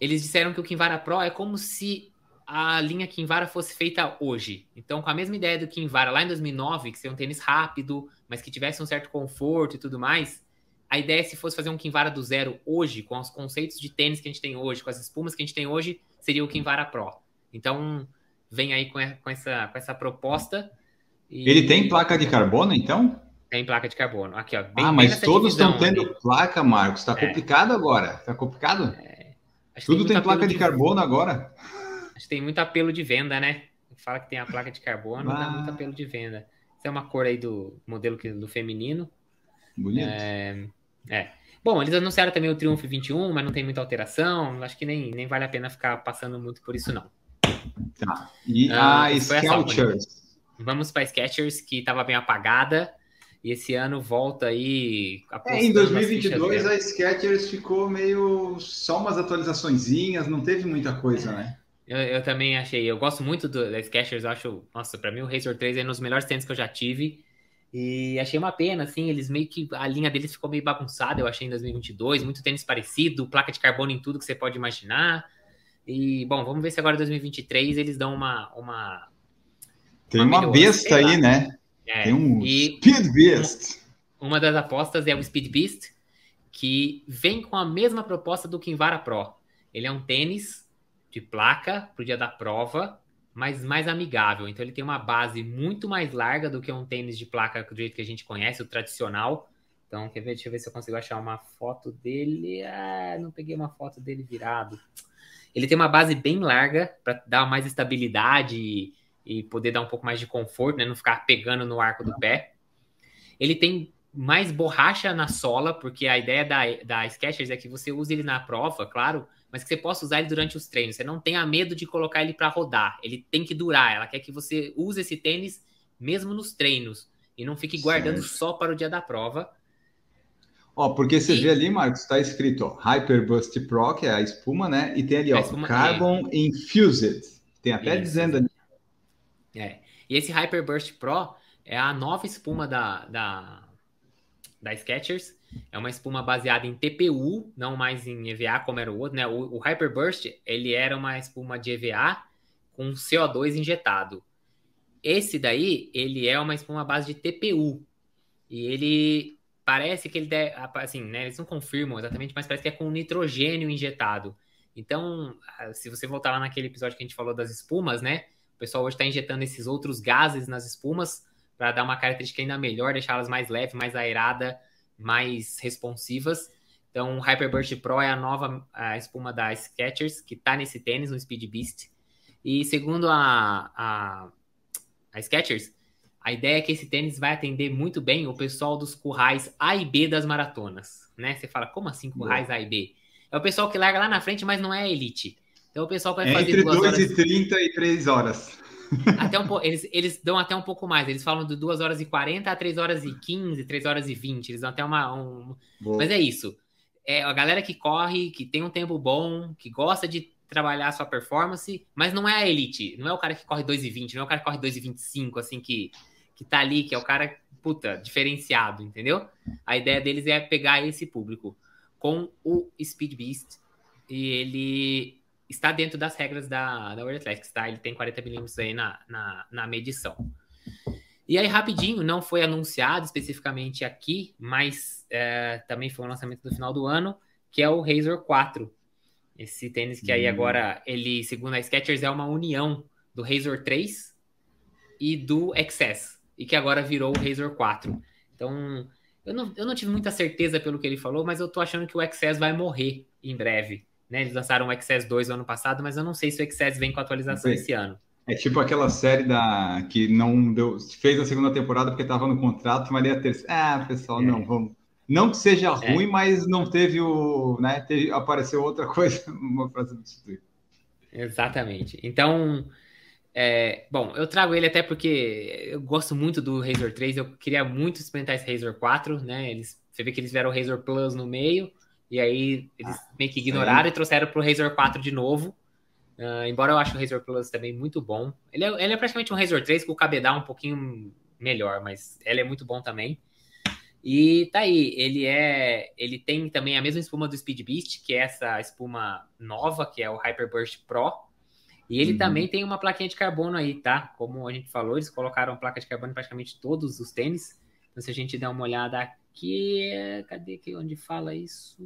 Eles disseram que o Kinvara Pro é como se a linha Kinvara fosse feita hoje. Então, com a mesma ideia do Kinvara lá em 2009, que seria um tênis rápido, mas que tivesse um certo conforto e tudo mais, a ideia é se fosse fazer um Kinvara do zero hoje, com os conceitos de tênis que a gente tem hoje, com as espumas que a gente tem hoje, seria o Kinvara Pro. Então, vem aí com, essa, com essa proposta. E... Ele tem placa de carbono, então? Tem placa de carbono. Aqui, ó. Bem, ah, mas todos estão tendo ali. placa, Marcos. Tá é. complicado agora. Tá complicado? É. Tudo tem placa de carbono agora. Acho que tem muito apelo de venda, né? Fala que tem a placa de carbono, ah. dá muito apelo de venda. Essa é uma cor aí do modelo do feminino. Bonito. É, é. Bom, eles anunciaram também o Triumph 21, mas não tem muita alteração. Acho que nem, nem vale a pena ficar passando muito por isso, não. Tá. E ah, a Skechers? Vamos para a Skechers, que estava bem apagada. E esse ano volta aí. É, em 2022 a Skechers ficou meio só umas atualizaçõezinhas, não teve muita coisa, né? Eu, eu também achei. Eu gosto muito do, da Skechers, eu acho. Nossa, para mim o Razor 3 é um dos melhores tênis que eu já tive. E achei uma pena, assim, eles meio que. A linha deles ficou meio bagunçada, eu achei, em 2022. Muito tênis parecido, placa de carbono em tudo que você pode imaginar. E, bom, vamos ver se agora em 2023 eles dão uma. uma Tem uma, uma besta aí, né? É, Tem um Speed Beast. Uma, uma das apostas é o Speed Beast, que vem com a mesma proposta do Kinvara Pro. Ele é um tênis de placa para o dia da prova, mas mais amigável. Então ele tem uma base muito mais larga do que um tênis de placa do jeito que a gente conhece, o tradicional. Então, quer ver? Deixa eu ver se eu consigo achar uma foto dele. Ah, não peguei uma foto dele virado. Ele tem uma base bem larga para dar mais estabilidade e, e, poder dar um pouco mais de conforto, né? Não ficar pegando no arco do pé. Ele tem mais borracha na sola, porque a ideia da, da Skechers é que você use ele na prova, claro, mas que você possa usar ele durante os treinos. Você não tenha medo de colocar ele para rodar. Ele tem que durar. Ela quer que você use esse tênis mesmo nos treinos e não fique guardando certo. só para o dia da prova. Ó, porque você e... vê ali, Marcos, está escrito ó, Hyperbust Pro, que é a espuma, né? E tem ali, ó, Carbon é. Infused. Tem até Isso. dizendo ali. É. E esse Hyperburst Pro é a nova espuma da, da, da Skechers. É uma espuma baseada em TPU, não mais em EVA como era o outro, né? O, o Hyperburst, ele era uma espuma de EVA com CO2 injetado. Esse daí, ele é uma espuma base de TPU. E ele parece que ele deve, assim, né, eles não confirmam exatamente, mas parece que é com nitrogênio injetado. Então, se você voltar lá naquele episódio que a gente falou das espumas, né? O pessoal hoje está injetando esses outros gases nas espumas para dar uma característica ainda melhor, deixá-las mais leves, mais aerada, mais responsivas. Então, o Hyperburst Pro é a nova a espuma da Skechers, que está nesse tênis, no Speed Beast. E segundo a, a, a Skechers, a ideia é que esse tênis vai atender muito bem o pessoal dos currais A e B das maratonas, né? Você fala, como assim currais A e B? É o pessoal que larga lá na frente, mas não é elite. Então o pessoal vai é fazer entre 2 horas... e 30 e 3 horas. Até um eles, eles dão até um pouco mais. Eles falam de 2 horas e 40 a 3 horas e 15, 3 horas e 20. Eles dão até uma. Um... Mas é isso. É a galera que corre, que tem um tempo bom, que gosta de trabalhar a sua performance, mas não é a elite. Não é o cara que corre 2,20, não é o cara que corre 2,25, assim, que que tá ali, que é o cara, puta, diferenciado, entendeu? A ideia deles é pegar esse público com o Speed Beast e ele está dentro das regras da, da World Athletics, tá? Ele tem 40 milímetros aí na, na, na medição. E aí, rapidinho, não foi anunciado especificamente aqui, mas é, também foi um lançamento no final do ano, que é o Razor 4. Esse tênis que aí hum. agora, ele, segundo a Skechers, é uma união do Razor 3 e do XS e que agora virou o Razor 4. Então, eu não, eu não tive muita certeza pelo que ele falou, mas eu tô achando que o XS vai morrer em breve. Né? Eles lançaram o XS 2 no ano passado, mas eu não sei se o XS vem com atualização esse ano. É tipo aquela série da que não deu, fez a segunda temporada porque estava no contrato, mas a terceira. Ah, pessoal, é. não, vamos. Não que seja é. ruim, mas não teve o. Né, teve, apareceu outra [LAUGHS] coisa para substituir. Exatamente. Então, é, bom, eu trago ele até porque eu gosto muito do Razor 3, eu queria muito experimentar esse Razor 4, né? Eles, você vê que eles fizeram o Razor Plus no meio, e aí eles ah, meio que ignoraram sim. e trouxeram pro Razor 4 de novo. Uh, embora eu ache o Razor Plus também muito bom. Ele é, ele é praticamente um Razor 3 com o cabedal um pouquinho melhor, mas ele é muito bom também. E tá aí, ele é. Ele tem também a mesma espuma do Speed Beast, que é essa espuma nova, que é o Hyperburst Pro e ele uhum. também tem uma plaquinha de carbono aí, tá? Como a gente falou, eles colocaram placa de carbono em praticamente todos os tênis. Então, se a gente der uma olhada aqui, cadê aqui onde fala isso?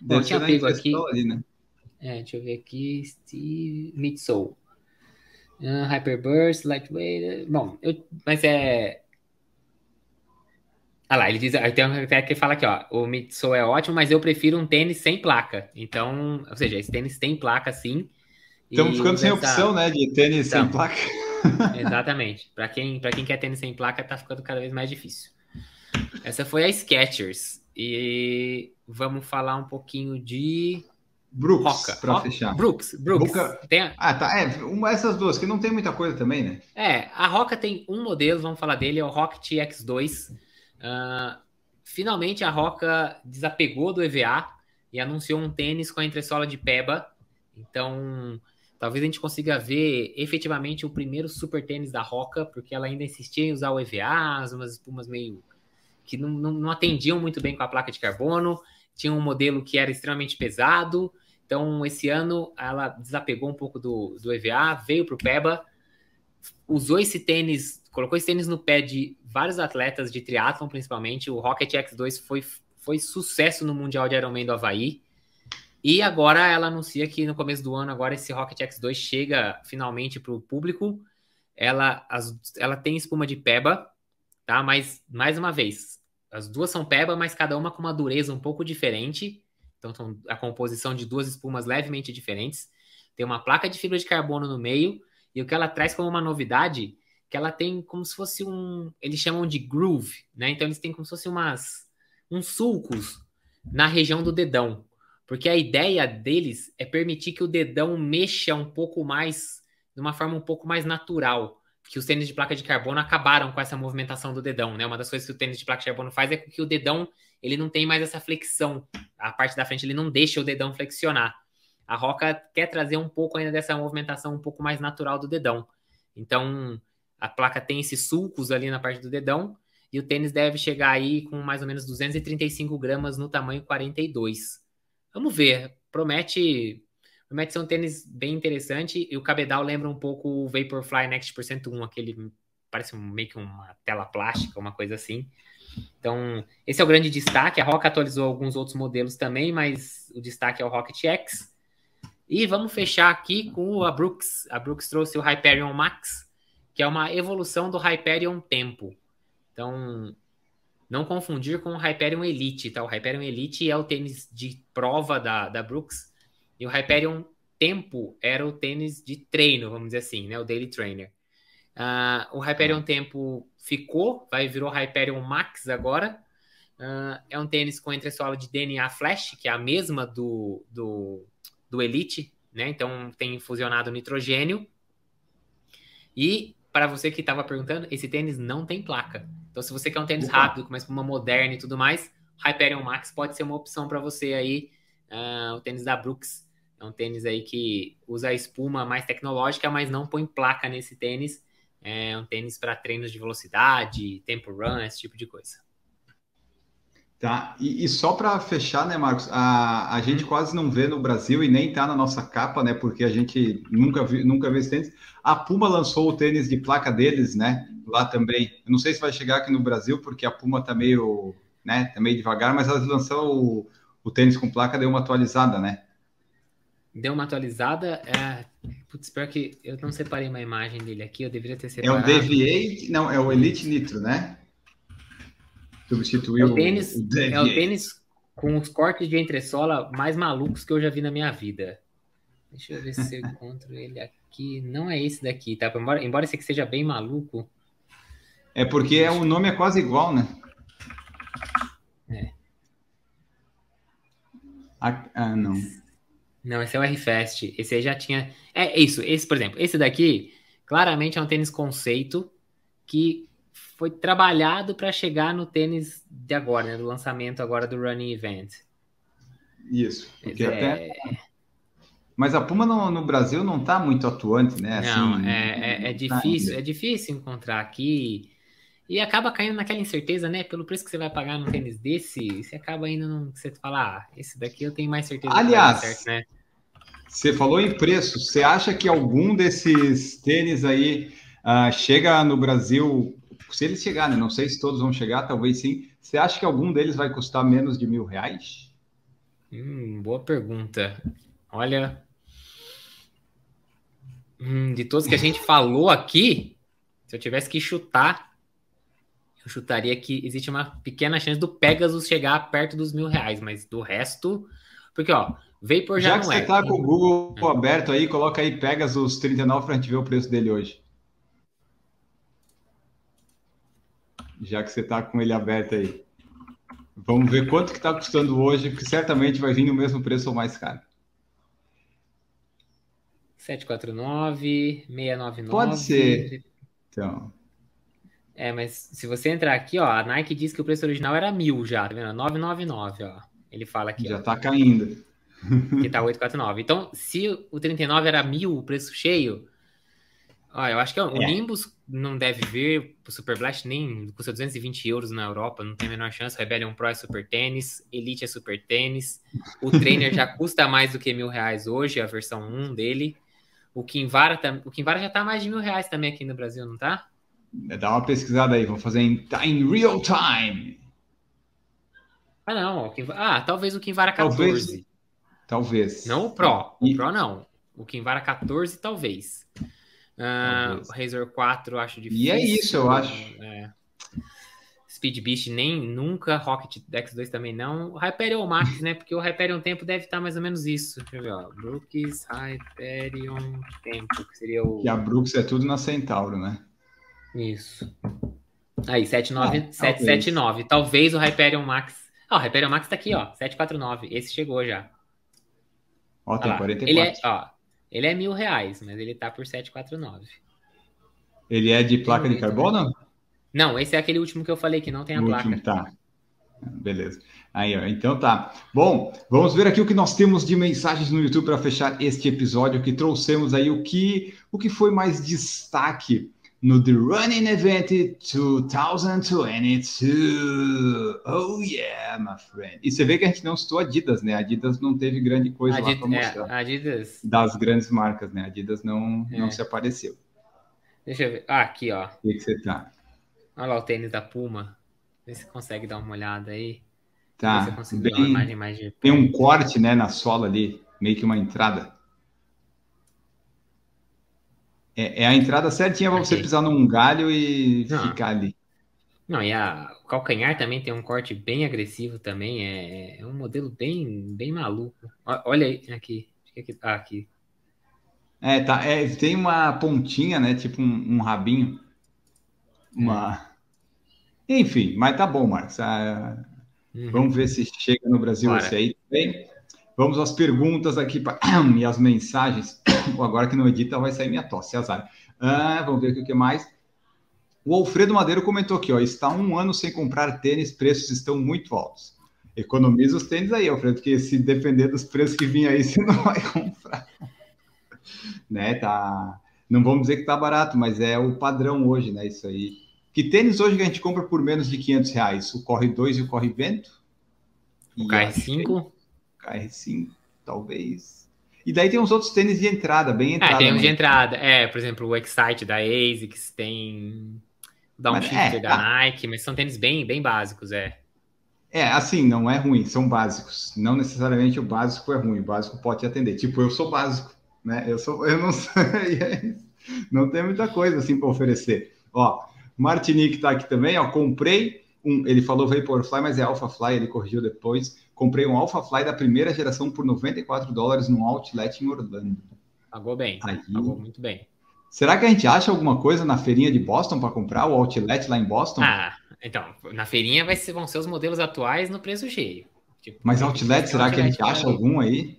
Bom, eu tinha pego aqui. Ali, né? É, deixa eu ver aqui. Steve Midsole. Uh, Hyperburst, Lightweight. Bom, eu, mas é. Ah lá, ele diz, tem até que fala aqui, ó, o Midsole é ótimo, mas eu prefiro um tênis sem placa. Então, ou seja, esse tênis tem placa sim, Estamos ficando sem essa... opção, né, de tênis então, sem placa. Exatamente. Para quem, quem quer tênis sem placa, tá ficando cada vez mais difícil. Essa foi a Skechers. E vamos falar um pouquinho de Brooks, para fechar. Brooks, Brooks. Tem... Ah, tá. É, uma, essas duas, que não tem muita coisa também, né? É, a Roca tem um modelo, vamos falar dele, é o Rocket X2. Uh, finalmente a Roca desapegou do EVA e anunciou um tênis com a entressola de Peba. Então, talvez a gente consiga ver efetivamente o primeiro super tênis da Roca, porque ela ainda insistia em usar o EVA, umas espumas meio que não, não, não atendiam muito bem com a placa de carbono. Tinha um modelo que era extremamente pesado. Então, esse ano ela desapegou um pouco do, do EVA, veio para o PEBA, usou esse tênis, colocou esse tênis no pé de vários atletas de triatlon, principalmente. O Rocket X2 foi, foi sucesso no Mundial de Ironman do Havaí. E agora ela anuncia que no começo do ano, agora esse Rocket X2 chega finalmente para o público. Ela, as, ela tem espuma de peba, tá? Mas, mais uma vez, as duas são peba, mas cada uma com uma dureza um pouco diferente. Então, são a composição de duas espumas levemente diferentes. Tem uma placa de fibra de carbono no meio. E o que ela traz como uma novidade, que ela tem como se fosse um... Eles chamam de groove, né? Então, eles têm como se fosse umas... Uns sulcos na região do dedão. Porque a ideia deles é permitir que o dedão mexa um pouco mais, de uma forma um pouco mais natural. Que os tênis de placa de carbono acabaram com essa movimentação do dedão, né? Uma das coisas que o tênis de placa de carbono faz é que o dedão ele não tem mais essa flexão. A parte da frente ele não deixa o dedão flexionar. A Roca quer trazer um pouco ainda dessa movimentação um pouco mais natural do dedão. Então, a placa tem esses sulcos ali na parte do dedão e o tênis deve chegar aí com mais ou menos 235 gramas no tamanho 42. Vamos ver. Promete, promete ser um tênis bem interessante. E o cabedal lembra um pouco o Vaporfly Next Percent 1, aquele parece meio que uma tela plástica, uma coisa assim. Então, esse é o grande destaque. A Rock atualizou alguns outros modelos também, mas o destaque é o Rocket X. E vamos fechar aqui com a Brooks. A Brooks trouxe o Hyperion Max, que é uma evolução do Hyperion Tempo. Então, não confundir com o Hyperion Elite, tá? O Hyperion Elite é o tênis de prova da, da Brooks e o Hyperion Tempo era o tênis de treino, vamos dizer assim, né? O Daily Trainer. Uh, o Hyperion Tempo ficou, vai virou Hyperion Max agora. Uh, é um tênis com entressola de DNA Flash, que é a mesma do, do, do Elite, né? Então tem fusionado nitrogênio. E para você que estava perguntando, esse tênis não tem placa. Então, se você quer um tênis rápido, com uma moderna e tudo mais, Hyperion Max pode ser uma opção para você aí. Uh, o tênis da Brooks é um tênis aí que usa a espuma mais tecnológica, mas não põe placa nesse tênis. É um tênis para treinos de velocidade, tempo run, esse tipo de coisa. Tá, e, e só para fechar, né, Marcos? A, a gente uhum. quase não vê no Brasil e nem tá na nossa capa, né? Porque a gente nunca, vi, nunca vê esse tênis. A Puma lançou o tênis de placa deles, né? Lá também. Eu não sei se vai chegar aqui no Brasil, porque a Puma tá meio, né? Tá meio devagar, mas elas lançaram o, o tênis com placa, deu uma atualizada, né? Deu uma atualizada. É... Putz, pior que eu não separei uma imagem dele aqui, eu deveria ter separado. É o Deviate, não, é o Elite Nitro, né? Substituiu é o tênis, o é o tênis com os cortes de entressola mais malucos que eu já vi na minha vida. Deixa eu ver se eu [LAUGHS] encontro ele aqui. Não é esse daqui, tá? Embora, embora esse aqui seja bem maluco. É porque é, o nome é quase igual, né? É. Ah, ah, não. Não, esse é o R-Fest. Esse aí já tinha. É isso. Esse, por exemplo, esse daqui claramente é um tênis conceito que foi trabalhado para chegar no tênis de agora, né, do lançamento agora do Running Event. Isso, porque é... até... Mas a Puma no, no Brasil não está muito atuante, né? Não, assim, é, é, é difícil, tá é difícil encontrar aqui. E acaba caindo naquela incerteza, né? Pelo preço que você vai pagar num tênis desse, você acaba indo num. Você fala, ah, esse daqui eu tenho mais certeza. Aliás, certo, né? você falou em preço. Você acha que algum desses tênis aí uh, chega no Brasil se eles chegarem, né? não sei se todos vão chegar, talvez sim. Você acha que algum deles vai custar menos de mil reais? Hum, boa pergunta. Olha, hum, de todos que a gente falou aqui, se eu tivesse que chutar, eu chutaria que existe uma pequena chance do Pegasus chegar perto dos mil reais, mas do resto, porque ó, Vapor já, Já não que você é. tá com o Google aberto aí, coloca aí Pegasus 39 pra gente ver o preço dele hoje. Já que você tá com ele aberto aí. Vamos ver quanto que tá custando hoje, porque certamente vai vir no mesmo preço ou mais caro. 749, 699. Pode ser. Então, É, mas se você entrar aqui, ó, a Nike diz que o preço original era mil já, tá vendo? 999, ó. Ele fala aqui, já ó, tá caindo. que tá 849. Então, se o 39 era mil, o preço cheio, ó, eu acho que ó, o É. Nimbus não deve vir pro Super Blast nem custa 220 euros na Europa, não tem a menor chance. O Rebellion Pro é super tênis, Elite é super tênis. O Trainer já [LAUGHS] custa mais do que mil reais hoje, a versão 1 dele. O Kinvara, o Kinvara já tá mais de mil reais também aqui no Brasil, não tá? Dá uma pesquisada aí, vamos fazer em, tá em real time. Ah, não. Ah, talvez o Kinvara Talvez. 14. Talvez. Não o Pro. O E- Pro não. O Kinvara 14, talvez. Ah, Talvez. o Razor 4, eu acho difícil. E é isso, eu acho. É. Speed Beast nem nunca. Rocket X2 também não. Hyperion Max, né? Porque o Hyperion Tempo deve estar mais ou menos isso. Deixa eu ver, ó. Brooks Hyperion Tempo, que seria o. Que a Brooks é tudo na Centauro, né? Isso. Aí, 79, Ah, 779. Talvez o Hyperion Max. Ah, o Hyperion Max tá aqui, ó. 749. Esse chegou já. Ó, tem lá. 44. Ele é, ó, ele é mil reais, mas ele tá por 749. Ele é de placa de carbono? Não, esse é aquele último que eu falei que não tem a O placa. último, tá. Beleza. Aí, ó, então tá. Bom, vamos ver aqui o que nós temos de mensagens no YouTube para fechar este episódio que trouxemos aí o que o que foi mais destaque no The Running Event 2022. Oh yeah, my friend. E você vê que a gente não citou Adidas, né? Adidas não teve grande coisa lá Adid- para mostrar. é, Adidas. Das grandes marcas, né? Adidas não, não É. se apareceu. Deixa eu ver. Ah, aqui, ó. O que, que você tá? Olha lá o tênis da Puma. Vê se consegue dar uma olhada aí. Tá. Bem, tem um corte, né, na sola ali, meio que uma entrada. É, é a entrada certinha para você pisar num galho e Não. ficar ali. Não, e a, o calcanhar também tem um corte bem agressivo também. É, é um modelo bem, bem maluco. Ó- Olha aí, aqui. Aqui- Ah, aqui. É, tá, é, tem uma pontinha, né, tipo um, um rabinho. Uma... Enfim, mas tá bom, Marcos. Ah, Uhum. Vamos ver se chega no Brasil Bora. esse aí também. Vamos às perguntas aqui pra... [CLEARS THROAT] e as mensagens. [CLEARS THROAT] Agora que não edita, vai sair minha tosse, azar. Ah, vamos ver aqui o que mais. O Alfredo Madeiro comentou aqui, ó, está um ano sem comprar tênis, preços estão muito altos. Economiza os tênis aí, Alfredo, porque se depender dos preços que vinha aí, [LAUGHS] você não vai comprar. né, tá... Não vamos dizer que tá barato, mas é o padrão hoje, né, isso aí. Que tênis hoje que a gente compra por menos de 500 reais? O Corre 2 e o Corre Vento? O E acho que KR5. KR5, talvez. E daí tem uns outros tênis de entrada, bem Ah, entrada. tem uns de entrada. É, por exemplo, o Excite da ASICS, tem o Downshifter é, da ah. Nike, mas são tênis bem, bem básicos, é. É, assim, não é ruim, são básicos. Não necessariamente o básico é ruim, o básico pode te atender. Tipo, eu sou básico, né? Eu sou, [LAUGHS] eu não sei, é não tem muita coisa assim para oferecer. Ó, Martinique tá aqui também, ó, comprei um, ele falou Vaporfly, mas é Alphafly, ele corrigiu depois. Comprei um Alphafly da primeira geração por 94 dólares no outlet em Orlando. Pagou bem. Aí. Pagou muito bem. Será que a gente acha alguma coisa na feirinha de Boston para comprar o outlet lá em Boston? Ah, então, na feirinha vai ser, vão ser os modelos atuais no preço cheio. Tipo, Mas outlet, será que a gente outlet acha ali. algum aí?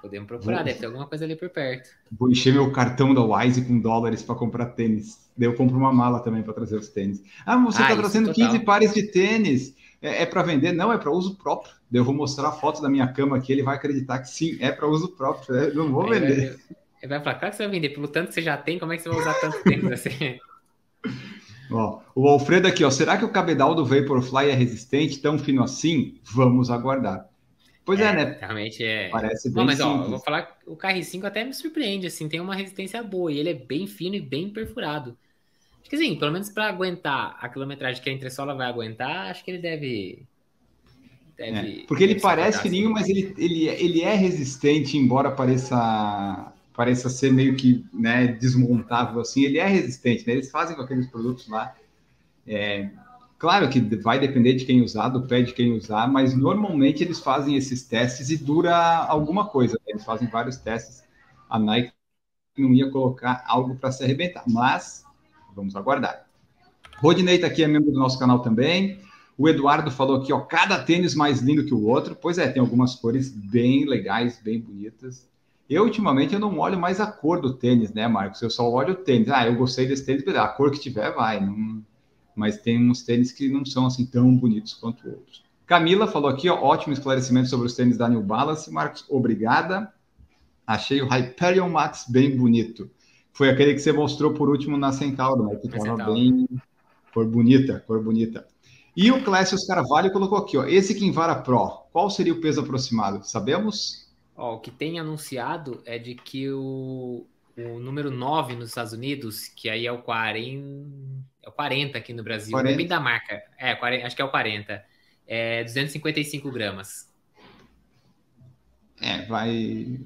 Podemos procurar, Vou- deve ter alguma coisa ali por perto. Vou encher meu cartão da Wise com dólares para comprar tênis. Daí eu compro uma mala também para trazer os tênis. Ah, mas você Ah, está isso, trazendo total. 15 pares de tênis. É, é para vender? Não, é para uso próprio. Eu vou mostrar a foto da minha cama aqui, ele vai acreditar que sim, é para uso próprio. Eu não vou vender. Ele vai falar, claro que você vai vender, pelo tanto que você já tem, como é que você vai usar tanto tempo assim? [LAUGHS] Ó, o Alfredo aqui, ó. Será que o cabedal do Vaporfly é resistente, tão fino assim? Vamos aguardar. Pois é, né? Realmente é. Parece bem Não, mas ó, eu simples. vou falar que o KR5 até me surpreende, assim, tem uma resistência boa e ele é bem fino e bem perfurado. Acho que assim, pelo menos para aguentar a quilometragem que a entressola vai aguentar, acho que ele deve. Deve É, porque ele deve parece fininho, mas ele, ele, ele é resistente, embora pareça, pareça ser meio que né, desmontável assim, ele é resistente, né? Eles fazem com aqueles produtos lá. é, Claro que vai depender de quem usar, do pé de quem usar, mas normalmente eles fazem esses testes e dura alguma coisa. Né? Eles fazem vários testes. A Nike não ia colocar algo para se arrebentar, mas vamos aguardar. Rodinei está aqui, é membro do nosso canal também. O Eduardo falou aqui, ó, cada tênis mais lindo que o outro. Pois é, tem algumas cores bem legais, bem bonitas. Eu, ultimamente, eu não olho mais a cor do tênis, né, Marcos? Eu só olho o tênis. Ah, eu gostei desse tênis, a cor que tiver, vai. Não... Mas tem uns tênis que não são assim tão bonitos quanto outros. Camila falou aqui, ó, ótimo esclarecimento sobre os tênis da New Balance. Marcos, obrigada. Achei o Hyperion Max bem bonito. Foi aquele que você mostrou por último na Centauro, né? Que estava bem cor bonita, cor bonita. E o Clécio Carvalho colocou aqui, ó, esse Kinvara Pro, qual seria o peso aproximado? Sabemos? Ó, o que tem anunciado é de que o, o número 9 nos Estados Unidos, que aí é o 40, é o 40 aqui no Brasil, 40. bem da marca, é, 40, acho que é o 40, é 255 gramas. É, vai...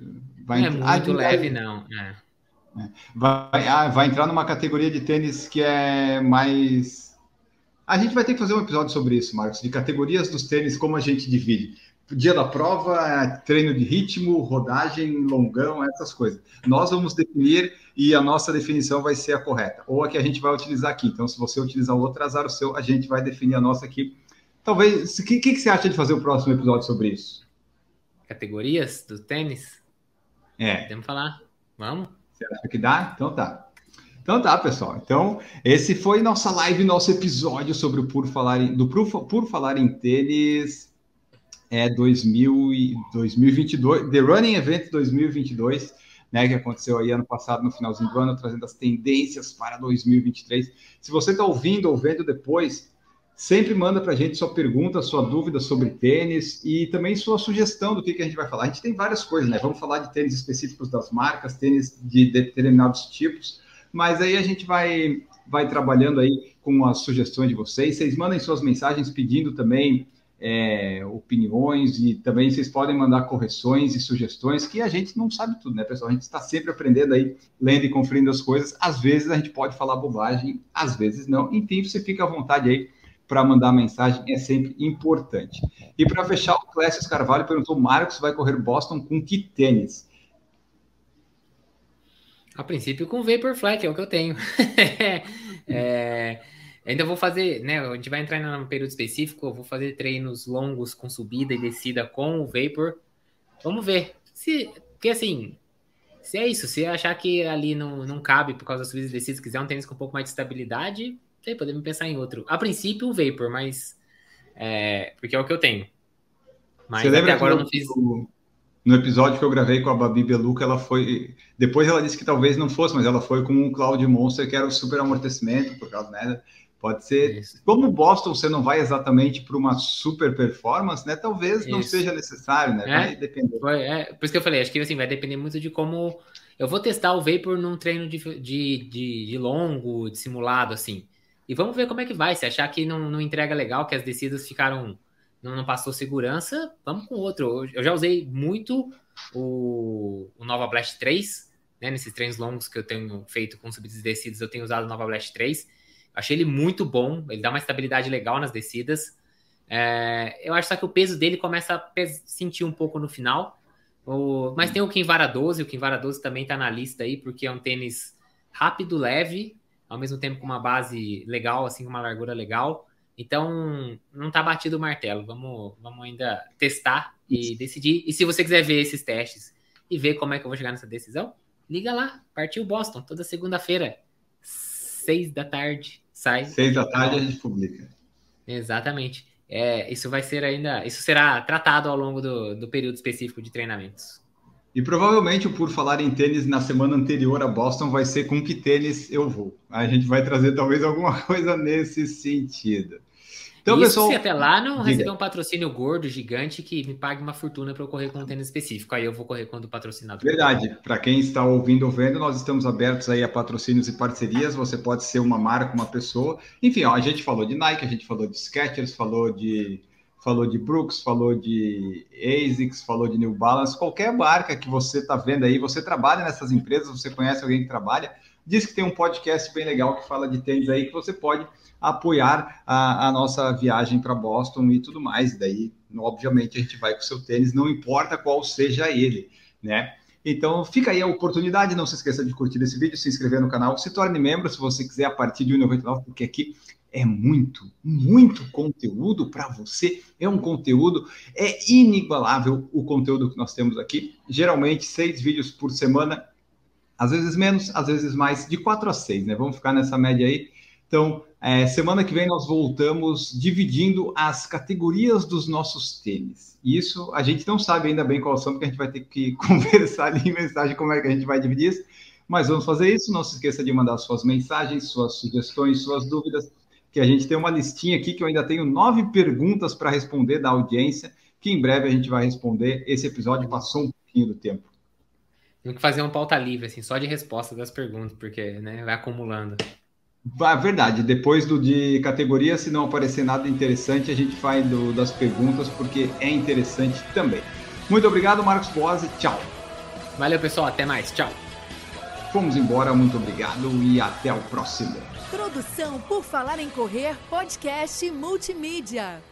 vai não é muito leve, não. É. é. Vai, ah, vai entrar numa categoria de tênis que é mais a gente vai ter que fazer um episódio sobre isso, Marcos, de categorias dos tênis, como a gente divide. Dia da prova, treino de ritmo, rodagem, longão, essas coisas. Nós vamos definir e a nossa definição vai ser a correta, ou a que a gente vai utilizar aqui. Então, se você utilizar outra, azar o seu, a gente vai definir a nossa aqui. Talvez, o que, que, você acha de fazer o próximo episódio sobre isso? Categorias do tênis? É. Podemos falar? Vamos? Você acha que dá? Então tá. Então tá, pessoal. Então, esse foi nossa live, nosso episódio sobre o Por Falar em, do Por, Por Falar em Tênis é 2000 e, 2022, The Running Event 2022, né, que aconteceu aí ano passado, no finalzinho do ano, trazendo as tendências para 2023. Se você está ouvindo ou vendo depois, sempre manda para a gente sua pergunta, sua dúvida sobre tênis e também sua sugestão do que, que a gente vai falar. A gente tem várias coisas, né? Vamos falar de tênis específicos das marcas, tênis de determinados tipos, mas aí a gente vai, vai trabalhando aí com as sugestões de vocês. Vocês mandem suas mensagens pedindo também é, opiniões e também vocês podem mandar correções e sugestões, que a gente não sabe tudo, né, pessoal? A gente está sempre aprendendo aí, lendo e conferindo as coisas. Às vezes a gente pode falar bobagem, às vezes não. Enfim, você fica à vontade aí para mandar mensagem, é sempre importante. E para fechar, o Clécio Carvalho perguntou: Marcos vai correr Boston com que tênis? A princípio com Vaporfly, que é o que eu tenho. [LAUGHS] é, ainda vou fazer, né? A gente vai entrar num período específico, eu vou fazer treinos longos com subida e descida com o Vapor. Vamos ver. Se, porque assim, se é isso, se achar que ali não, não cabe por causa das subidas e descidas, quiser um tênis com um pouco mais de estabilidade, aí podemos pensar em outro. A princípio, o Vapor, mas. É, porque é o que eu tenho. Mas Você até agora eu não fiz no episódio que eu gravei com a Babi Beluca, ela foi. Depois ela disse que talvez não fosse, mas ela foi com o Cloud Monster, que era o super amortecimento, por causa, né? Pode ser. Isso. Como o Boston você não vai exatamente para uma super performance, né? Talvez Isso. não seja necessário, né? Vai é, depender. Foi, é, por isso que eu falei, acho que assim, vai depender muito de como. Eu vou testar o Vapor num treino de, de, de, de longo, de simulado, assim. E vamos ver como é que vai. Se achar que não, não entrega legal, que as descidas ficaram não, não passou segurança, vamos com outro. Eu já usei muito o, o Nova Blast 3, né? Nesses treinos longos que eu tenho feito com subidas e descidas, eu tenho usado o Nova Blast 3. Achei ele muito bom, ele dá uma estabilidade legal nas descidas. É, eu acho só que o peso dele começa a sentir um pouco no final. O, mas tem o Kinvara 12, o Kinvara 12 também está na lista aí, porque é um tênis rápido, leve, ao mesmo tempo com uma base legal, assim, com uma largura legal. Então, não está batido o martelo. Vamos, vamos ainda testar e decidir. E se você quiser ver esses testes e ver como é que eu vou chegar nessa decisão, liga lá. Partiu Boston, toda segunda-feira, seis da tarde, sai. Seis da tarde a gente publica. Exatamente. É, isso vai ser ainda. Isso será tratado ao longo do, do período específico de treinamentos. E provavelmente, por falar em tênis, na semana anterior a Boston vai ser com que tênis eu vou. A gente vai trazer talvez alguma [LAUGHS] coisa nesse sentido. Então, Isso pessoal, se até lá não diga. receber um patrocínio gordo, gigante, que me pague uma fortuna para eu correr com um tênis específico. Aí eu vou correr quando o patrocinador. Verdade. Para quem está ouvindo ou vendo, nós estamos abertos aí a patrocínios e parcerias. Você pode ser uma marca, uma pessoa. Enfim, ó, a gente falou de Nike, a gente falou de Skechers, falou de falou de Brooks, falou de ASICS, falou de New Balance, qualquer marca que você está vendo aí, você trabalha nessas empresas, você conhece alguém que trabalha, diz que tem um podcast bem legal que fala de tênis aí que você pode apoiar a, a nossa viagem para Boston e tudo mais. Daí, obviamente, a gente vai com o seu tênis, não importa qual seja ele, né? Então, fica aí a oportunidade. Não se esqueça de curtir esse vídeo, se inscrever no canal, se torne membro se você quiser a partir de 1,99, porque aqui é muito, muito conteúdo para você. É um conteúdo, é inigualável o conteúdo que nós temos aqui. Geralmente, seis vídeos por semana, às vezes menos, às vezes mais, de quatro a seis, né? Vamos ficar nessa média aí. Então, é, semana que vem nós voltamos dividindo as categorias dos nossos tênis. Isso a gente não sabe ainda bem qual são, porque a gente vai ter que [LAUGHS] conversar ali em mensagem como é que a gente vai dividir isso. Mas vamos fazer isso. Não se esqueça de mandar suas mensagens, suas sugestões, suas dúvidas que a gente tem uma listinha aqui que eu ainda tenho nove perguntas para responder da audiência, que em breve a gente vai responder. Esse episódio passou um pouquinho do tempo. Tem que fazer uma pauta livre, assim, só de resposta das perguntas, porque né, vai acumulando. Ah, verdade, depois do de categoria, se não aparecer nada interessante, a gente faz do, das perguntas, porque é interessante também. Muito obrigado, Marcos Boas, tchau. Valeu, pessoal, até mais, tchau. Fomos embora, muito obrigado e até o próximo. Produção por Falar em Correr, podcast multimídia.